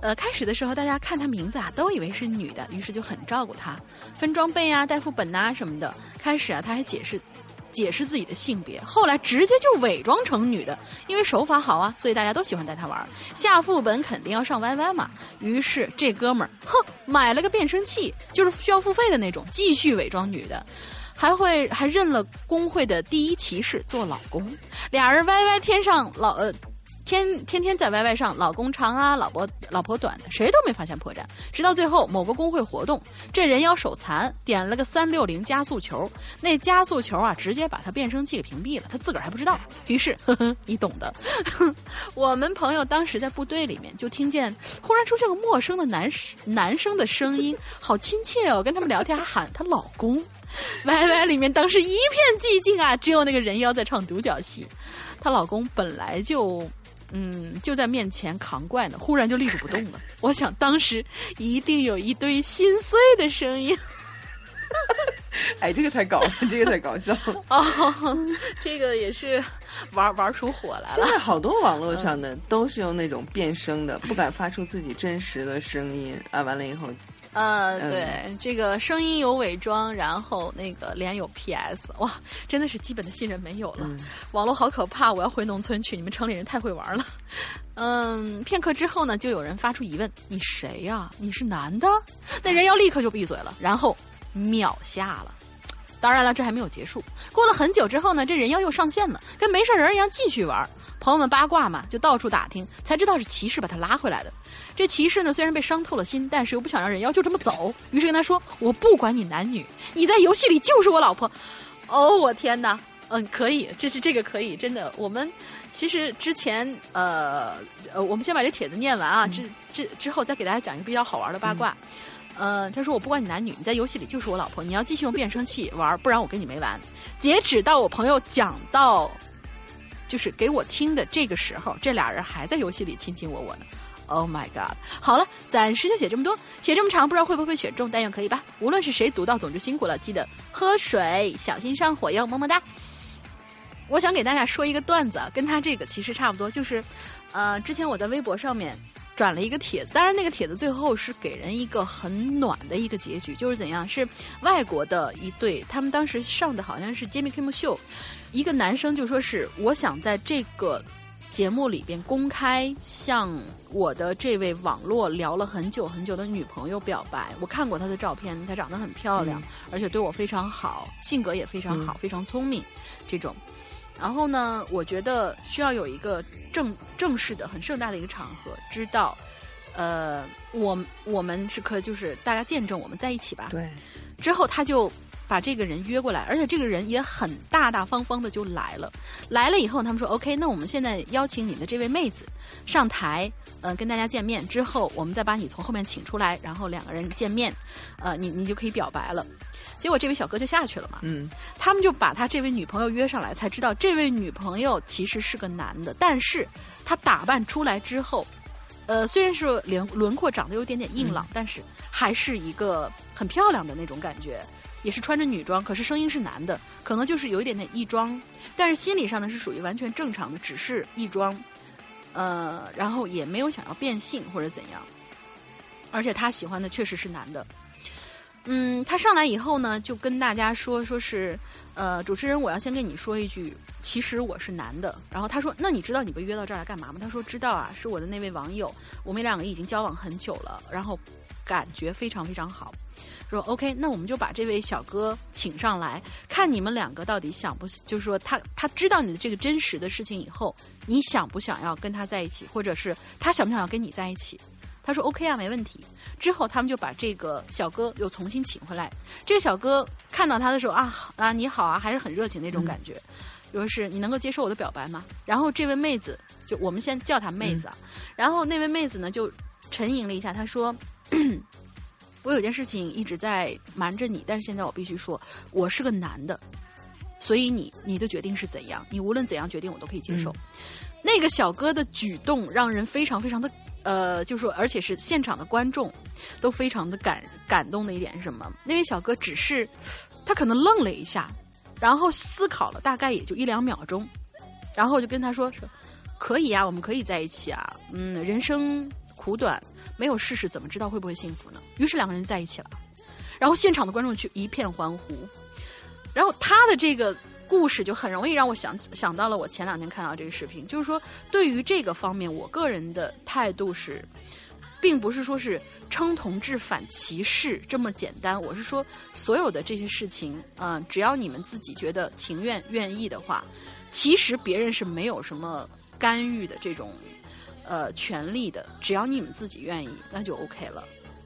呃，开始的时候大家看她名字啊，都以为是女的，于是就很照顾她，分装备啊、带副本呐、什么的。开始啊，他还解释解释自己的性别，后来直接就伪装成女的，因为手法好啊，所以大家都喜欢带她玩。下副本肯定要上 YY 嘛，于是这哥们儿哼买了个变声器，就是需要付费的那种，继续伪装女的。还会还认了工会的第一骑士做老公，俩人 YY 天上老呃天天天在 YY 上，老公长啊，老婆老婆短的，谁都没发现破绽。直到最后某个工会活动，这人妖手残，点了个三六零加速球，那加速球啊，直接把他变声器给屏蔽了，他自个儿还不知道。于是，呵呵，你懂的。我们朋友当时在部队里面，就听见忽然出现个陌生的男男生的声音，好亲切哦，跟他们聊天还喊她老公。Y Y 里面当时一片寂静啊，只有那个人妖在唱独角戏。她老公本来就，嗯，就在面前扛怪呢，忽然就立住不动了。<laughs> 我想当时一定有一堆心碎的声音。<laughs> 哎，这个才搞，这个才搞笑。<laughs> 哦，这个也是玩玩出火来了。现在好多网络上的都是用那种变声的，不敢发出自己真实的声音啊。完了以后，呃，对，这个声音有伪装，然后那个脸有 PS，哇，真的是基本的信任没有了。网络好可怕，我要回农村去，你们城里人太会玩了。<laughs> 嗯，片刻之后呢，就有人发出疑问：“你谁呀？你是男的？”那人妖立刻就闭嘴了，然后秒下了。当然了，这还没有结束。过了很久之后呢，这人妖又上线了，跟没事人一样继续玩。朋友们八卦嘛，就到处打听，才知道是骑士把他拉回来的。这骑士呢，虽然被伤透了心，但是又不想让人妖就这么走，于是跟他说：“我不管你男女，你在游戏里就是我老婆。”哦，我天哪！嗯，可以，这是这个可以，真的。我们其实之前呃呃，我们先把这帖子念完啊，之之之后再给大家讲一个比较好玩的八卦。呃，他说我不管你男女，你在游戏里就是我老婆，你要继续用变声器玩，不然我跟你没完。截止到我朋友讲到，就是给我听的这个时候，这俩人还在游戏里卿卿我我呢。Oh my god！好了，暂时就写这么多，写这么长，不知道会不会选中，但愿可以吧。无论是谁读到，总之辛苦了，记得喝水，小心上火哟，么么哒。我想给大家说一个段子，跟他这个其实差不多，就是，呃，之前我在微博上面转了一个帖子，当然那个帖子最后是给人一个很暖的一个结局，就是怎样？是外国的一对，他们当时上的好像是 Jimmy Kimmel 秀，一个男生就说是我想在这个。节目里边公开向我的这位网络聊了很久很久的女朋友表白，我看过她的照片，她长得很漂亮，而且对我非常好，性格也非常好，非常聪明，这种。然后呢，我觉得需要有一个正正式的、很盛大的一个场合，知道，呃，我我们是可就是大家见证我们在一起吧。对。之后他就。把这个人约过来，而且这个人也很大大方方的就来了。来了以后，他们说：“OK，那我们现在邀请你的这位妹子上台，呃，跟大家见面。之后，我们再把你从后面请出来，然后两个人见面，呃，你你就可以表白了。”结果这位小哥就下去了嘛。嗯，他们就把他这位女朋友约上来，才知道这位女朋友其实是个男的，但是他打扮出来之后，呃，虽然是轮轮廓长得有点点硬朗，但是还是一个很漂亮的那种感觉。也是穿着女装，可是声音是男的，可能就是有一点点异装，但是心理上呢是属于完全正常的，只是异装，呃，然后也没有想要变性或者怎样，而且他喜欢的确实是男的。嗯，他上来以后呢，就跟大家说，说是，呃，主持人，我要先跟你说一句，其实我是男的。然后他说，那你知道你被约到这儿来干嘛吗？他说知道啊，是我的那位网友，我们两个已经交往很久了，然后感觉非常非常好。说 OK，那我们就把这位小哥请上来，看你们两个到底想不，就是说他他知道你的这个真实的事情以后，你想不想要跟他在一起，或者是他想不想要跟你在一起？他说 OK 啊，没问题。之后他们就把这个小哥又重新请回来。这个小哥看到他的时候啊啊你好啊，还是很热情那种感觉，就是你能够接受我的表白吗？然后这位妹子就我们先叫她妹子啊，然后那位妹子呢就沉吟了一下，她说。<coughs> 我有件事情一直在瞒着你，但是现在我必须说，我是个男的，所以你你的决定是怎样？你无论怎样决定，我都可以接受。那个小哥的举动让人非常非常的呃，就说而且是现场的观众都非常的感感动的一点是什么？那位小哥只是他可能愣了一下，然后思考了大概也就一两秒钟，然后就跟他说说可以啊，我们可以在一起啊，嗯，人生。苦短，没有试试怎么知道会不会幸福呢？于是两个人在一起了，然后现场的观众去一片欢呼，然后他的这个故事就很容易让我想想到了我前两天看到这个视频，就是说对于这个方面，我个人的态度是，并不是说是称同志反歧视这么简单，我是说所有的这些事情，嗯，只要你们自己觉得情愿愿意的话，其实别人是没有什么干预的这种。呃，权利的，只要你们自己愿意，那就 OK 了。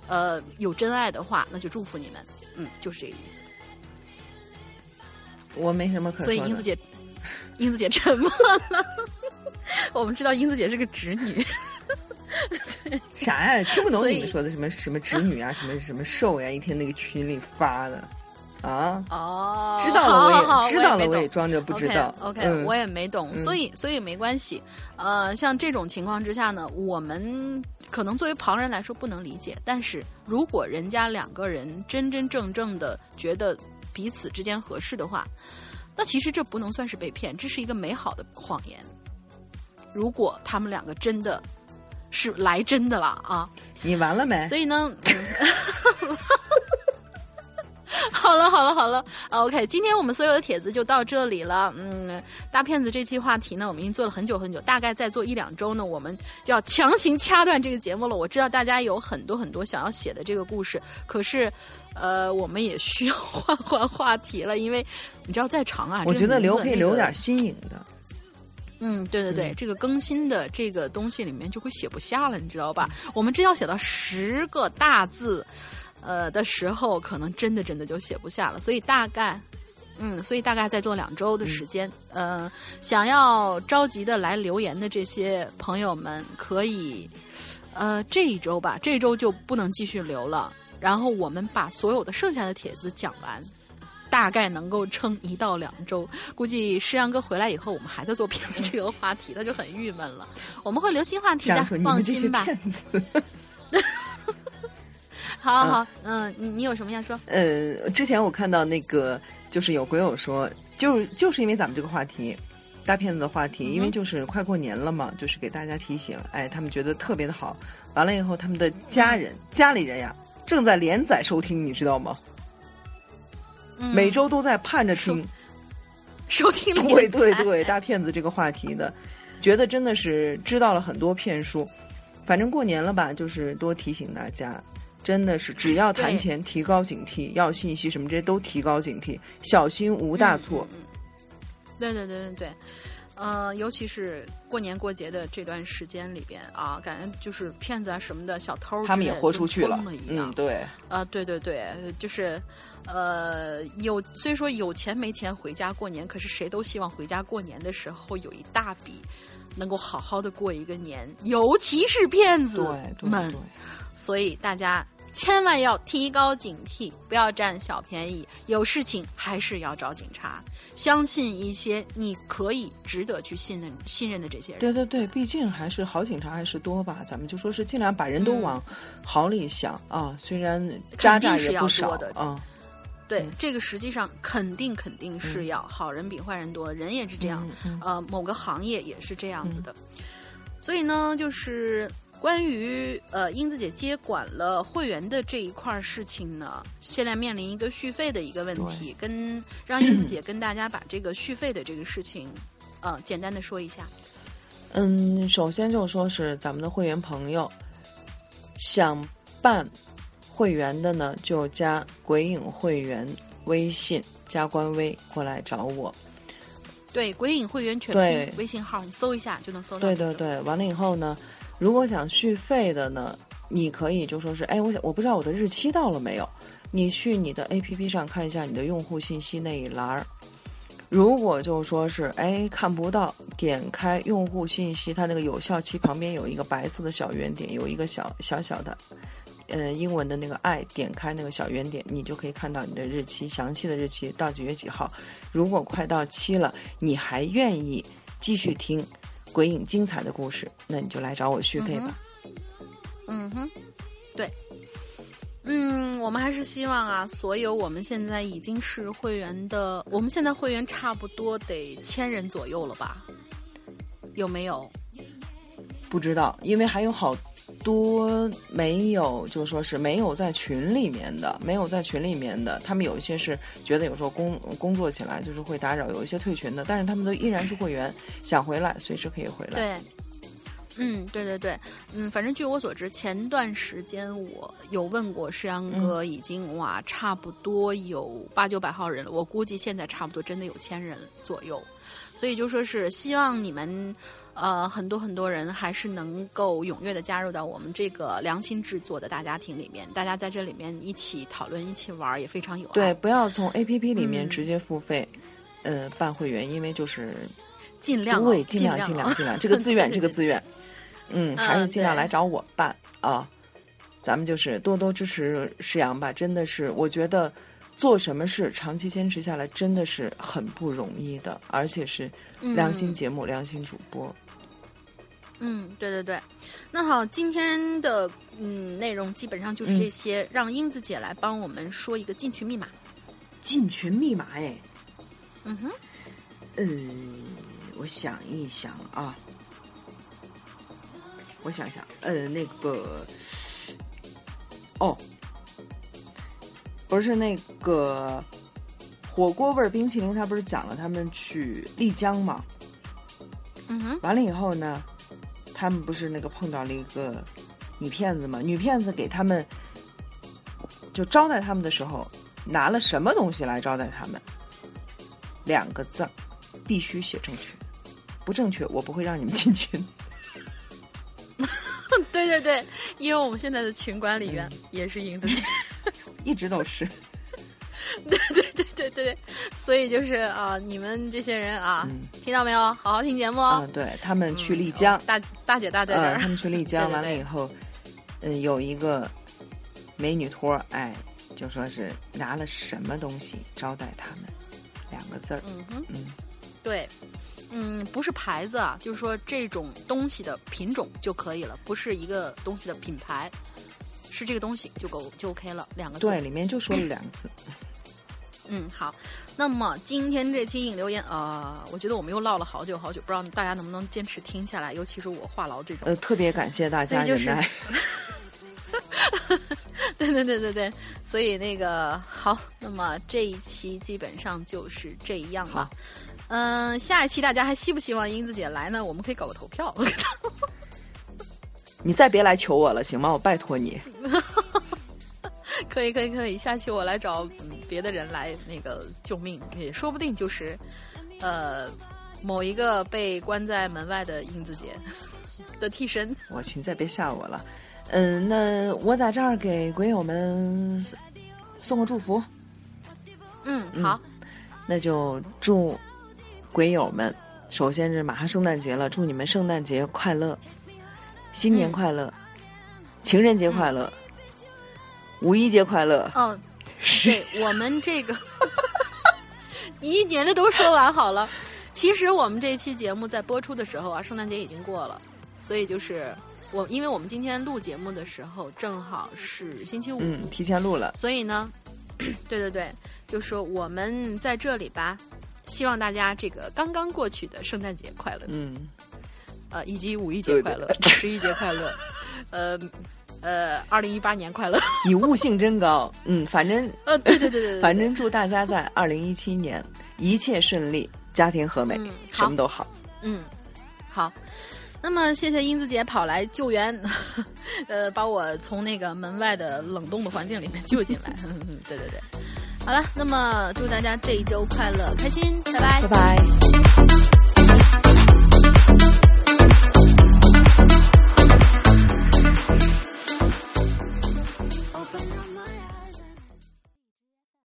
呃，有真爱的话，那就祝福你们。嗯，就是这个意思。我没什么可说所以英子姐，英子姐沉默了。<laughs> 我们知道英子姐是个直女。<laughs> 啥呀？听不懂你们说的什么什么直女啊，什么什么瘦呀？一天那个群里发的。啊哦，知道了，我也知道了，我也装着不知道。OK，我也没懂，所以所以没关系。呃，像这种情况之下呢，我们可能作为旁人来说不能理解，但是如果人家两个人真真正正的觉得彼此之间合适的话，那其实这不能算是被骗，这是一个美好的谎言。如果他们两个真的是来真的了啊，你完了没？所以呢。<laughs> <laughs> 好了好了好了，OK，今天我们所有的帖子就到这里了。嗯，大骗子这期话题呢，我们已经做了很久很久，大概再做一两周呢，我们就要强行掐断这个节目了。我知道大家有很多很多想要写的这个故事，可是，呃，我们也需要换换话题了，因为你知道再长啊，我觉得留可以留点新颖的。嗯，对对对，这个更新的这个东西里面就会写不下了，你知道吧？我们真要写到十个大字。呃的时候，可能真的真的就写不下了，所以大概，嗯，所以大概再做两周的时间，呃，想要着急的来留言的这些朋友们，可以，呃，这一周吧，这周就不能继续留了，然后我们把所有的剩下的帖子讲完，大概能够撑一到两周。估计诗阳哥回来以后，我们还在做骗子这个话题，他就很郁闷了。我们会留新话题的，放心吧。好好，嗯，你你有什么要说？呃，之前我看到那个，就是有鬼友说，就是就是因为咱们这个话题，大骗子的话题，因为就是快过年了嘛，就是给大家提醒，哎，他们觉得特别的好。完了以后，他们的家人、家里人呀，正在连载收听，你知道吗？每周都在盼着听，收听对对对，大骗子这个话题的，觉得真的是知道了很多骗术。反正过年了吧，就是多提醒大家。真的是，只要谈钱提高警惕，要信息什么这些都提高警惕，小心无大错。对对对对对，呃，尤其是过年过节的这段时间里边啊，感觉就是骗子啊什么的小偷，他们也豁出去了，嗯，对，呃，对对对，就是呃，有虽说有钱没钱回家过年，可是谁都希望回家过年的时候有一大笔，能够好好的过一个年，尤其是骗子们。所以大家千万要提高警惕，不要占小便宜。有事情还是要找警察，相信一些你可以值得去信任信任的这些人。对对对，毕竟还是好警察还是多吧，咱们就说是尽量把人都嗯往好里想、啊，虽然渣渣肯定是要也不少多的啊。对，嗯这个实际上肯定肯定是嗯要、好人比坏人多，人也是这样。呃，某个行业也是这样子的。所以呢，就是关于呃英子姐接管了会员的这一块儿事情呢，<clears throat> 现在面临一个续费的一个问题，跟让英子姐跟大家把这个续费的这个事情，呃，简单的说一下。嗯，首先就说是咱们的会员朋友想办会员的呢，就加鬼影会员微信，加官微过来找我。对，鬼影会员全对拼微信号，你搜一下就能搜到。对对。对，完了以后呢，如果想续费的呢，你可以就说是，哎，我想我不知道我的日期到了没有，你去你的 APP 上看一下你的用户信息那一栏儿。如果就说是哎看不到，点开用户信息，它那个有效期旁边有一个白色的小圆点，有一个小小小的，呃，英文的那个 i，点开那个小圆点，你就可以看到你的日期，详细的日期到几月几号。如果快到期了，你还愿意继续听鬼影精彩的故事，那你就来找我续费吧。嗯哼，对。嗯，我们还是希望啊，所有我们现在已经是会员的，我们现在会员差不多得千人左右了吧？有没有？不知道，因为还有好多没有，就说是没有在群里面的，没有在群里面的，他们有一些是觉得有时候工工作起来就是会打扰，有一些退群的，但是他们都依然是会员，想回来随时可以回来。对，嗯，对对对，嗯，反正据我所知，前段时间我有问过世阳哥，已经、哇，差不多有八九百号人了，我估计现在差不多真的有千人左右，所以就说是希望你们。呃，很多很多人还是能够踊跃的加入到我们这个良心制作的大家庭里面，大家在这里面一起讨论、一起玩儿，也非常有爱。对，不要从 A P P 里面嗯直接付费，呃，办会员，因为就是尽量、哦、对，尽量、量尽哦、量尽量，这个资源 <laughs> 对对对这个自愿，嗯，还是尽量来找我办啊。咱们就是多多支持石阳吧，真的是，我觉得做什么事长期坚持下来真的是很不容易的，而且是良心嗯节目、良心主播。嗯，对对对，那好，今天的嗯内容基本上就是这些，让英子姐来帮我们说一个进群密码。进群密码哎，嗯哼，嗯，我想一想啊，我想想，呃，那个，哦，不是那个火锅味儿冰淇淋，他不是讲了他们去丽江吗？嗯哼，完了以后呢，他们不是那个碰到了一个女骗子嘛？女骗子给他们就招待他们的时候，拿了什么东西来招待他们？两个字儿，必须写正确，不正确我不会让你们进群。<laughs> 对对对，因为我们现在的群管理员也是银子姐，一直都是。对对对对对，所以就是啊、你们这些人啊，嗯听到没有？好好听节目哦。嗯。对他们去嗯丽江哦，大大姐大在这呃，儿他，们去丽江 <laughs> 完了以后，嗯，有一个美女托儿，哎，就说是拿了什么东西招待他们，两个字儿，嗯哼，嗯，对。嗯，不是牌子啊，就是说这种东西的品种就可以了，不是一个东西的品牌，是这个东西就够就 OK 了，两个字。对，里面就说了两个字，嗯，好。那么今天这期引留言，呃，我觉得我们又唠了好久好久，不知道大家能不能坚持听下来，尤其是我话痨这种。呃，特别感谢大家就是忍耐。<laughs> 对对对对对，所以那个好，那么这一期基本上就是这样了好。嗯、下一期大家还希不希望英子姐来呢？我们可以搞个投票。你再别来求我了，行吗？我拜托你。<laughs> <laughs> 可以可以可以，下期我来找嗯别的人来那个救命，也说不定就是，呃，某一个被关在门外的英子姐 <laughs> 的替身。我去，你再别吓我了。嗯，那我在这儿给鬼友们送个祝福，嗯，嗯。好，那就祝鬼友们，首先是马上圣诞节了，祝你们圣诞节快乐，新年嗯。快乐，情人节快乐，五一节快乐。哦，对我们这个，<laughs> 你一年的都说完好了。其实我们这期节目在播出的时候啊，圣诞节已经过了，所以就是我，因为我们今天录节目的时候正好是星期五，嗯，提前录了。所以呢，<clears throat> 对对对，就说我们在这里吧，希望大家这个刚刚过去的圣诞节快乐，嗯，呃，以及五一节快乐，十一节快乐，呃呃，二零一八年快乐。你悟性真高。嗯，反正呃，对对对对对，<laughs> 反正祝大家在二零一七年一切顺利。家庭和美，嗯什么都好。嗯，好。那么，谢谢英子姐跑来救援，<laughs> 呃，把我从那个门外的冷冻的环境里面救进来。<laughs> 对对对，好了，那么祝大家这一周快乐开心，拜拜，拜拜。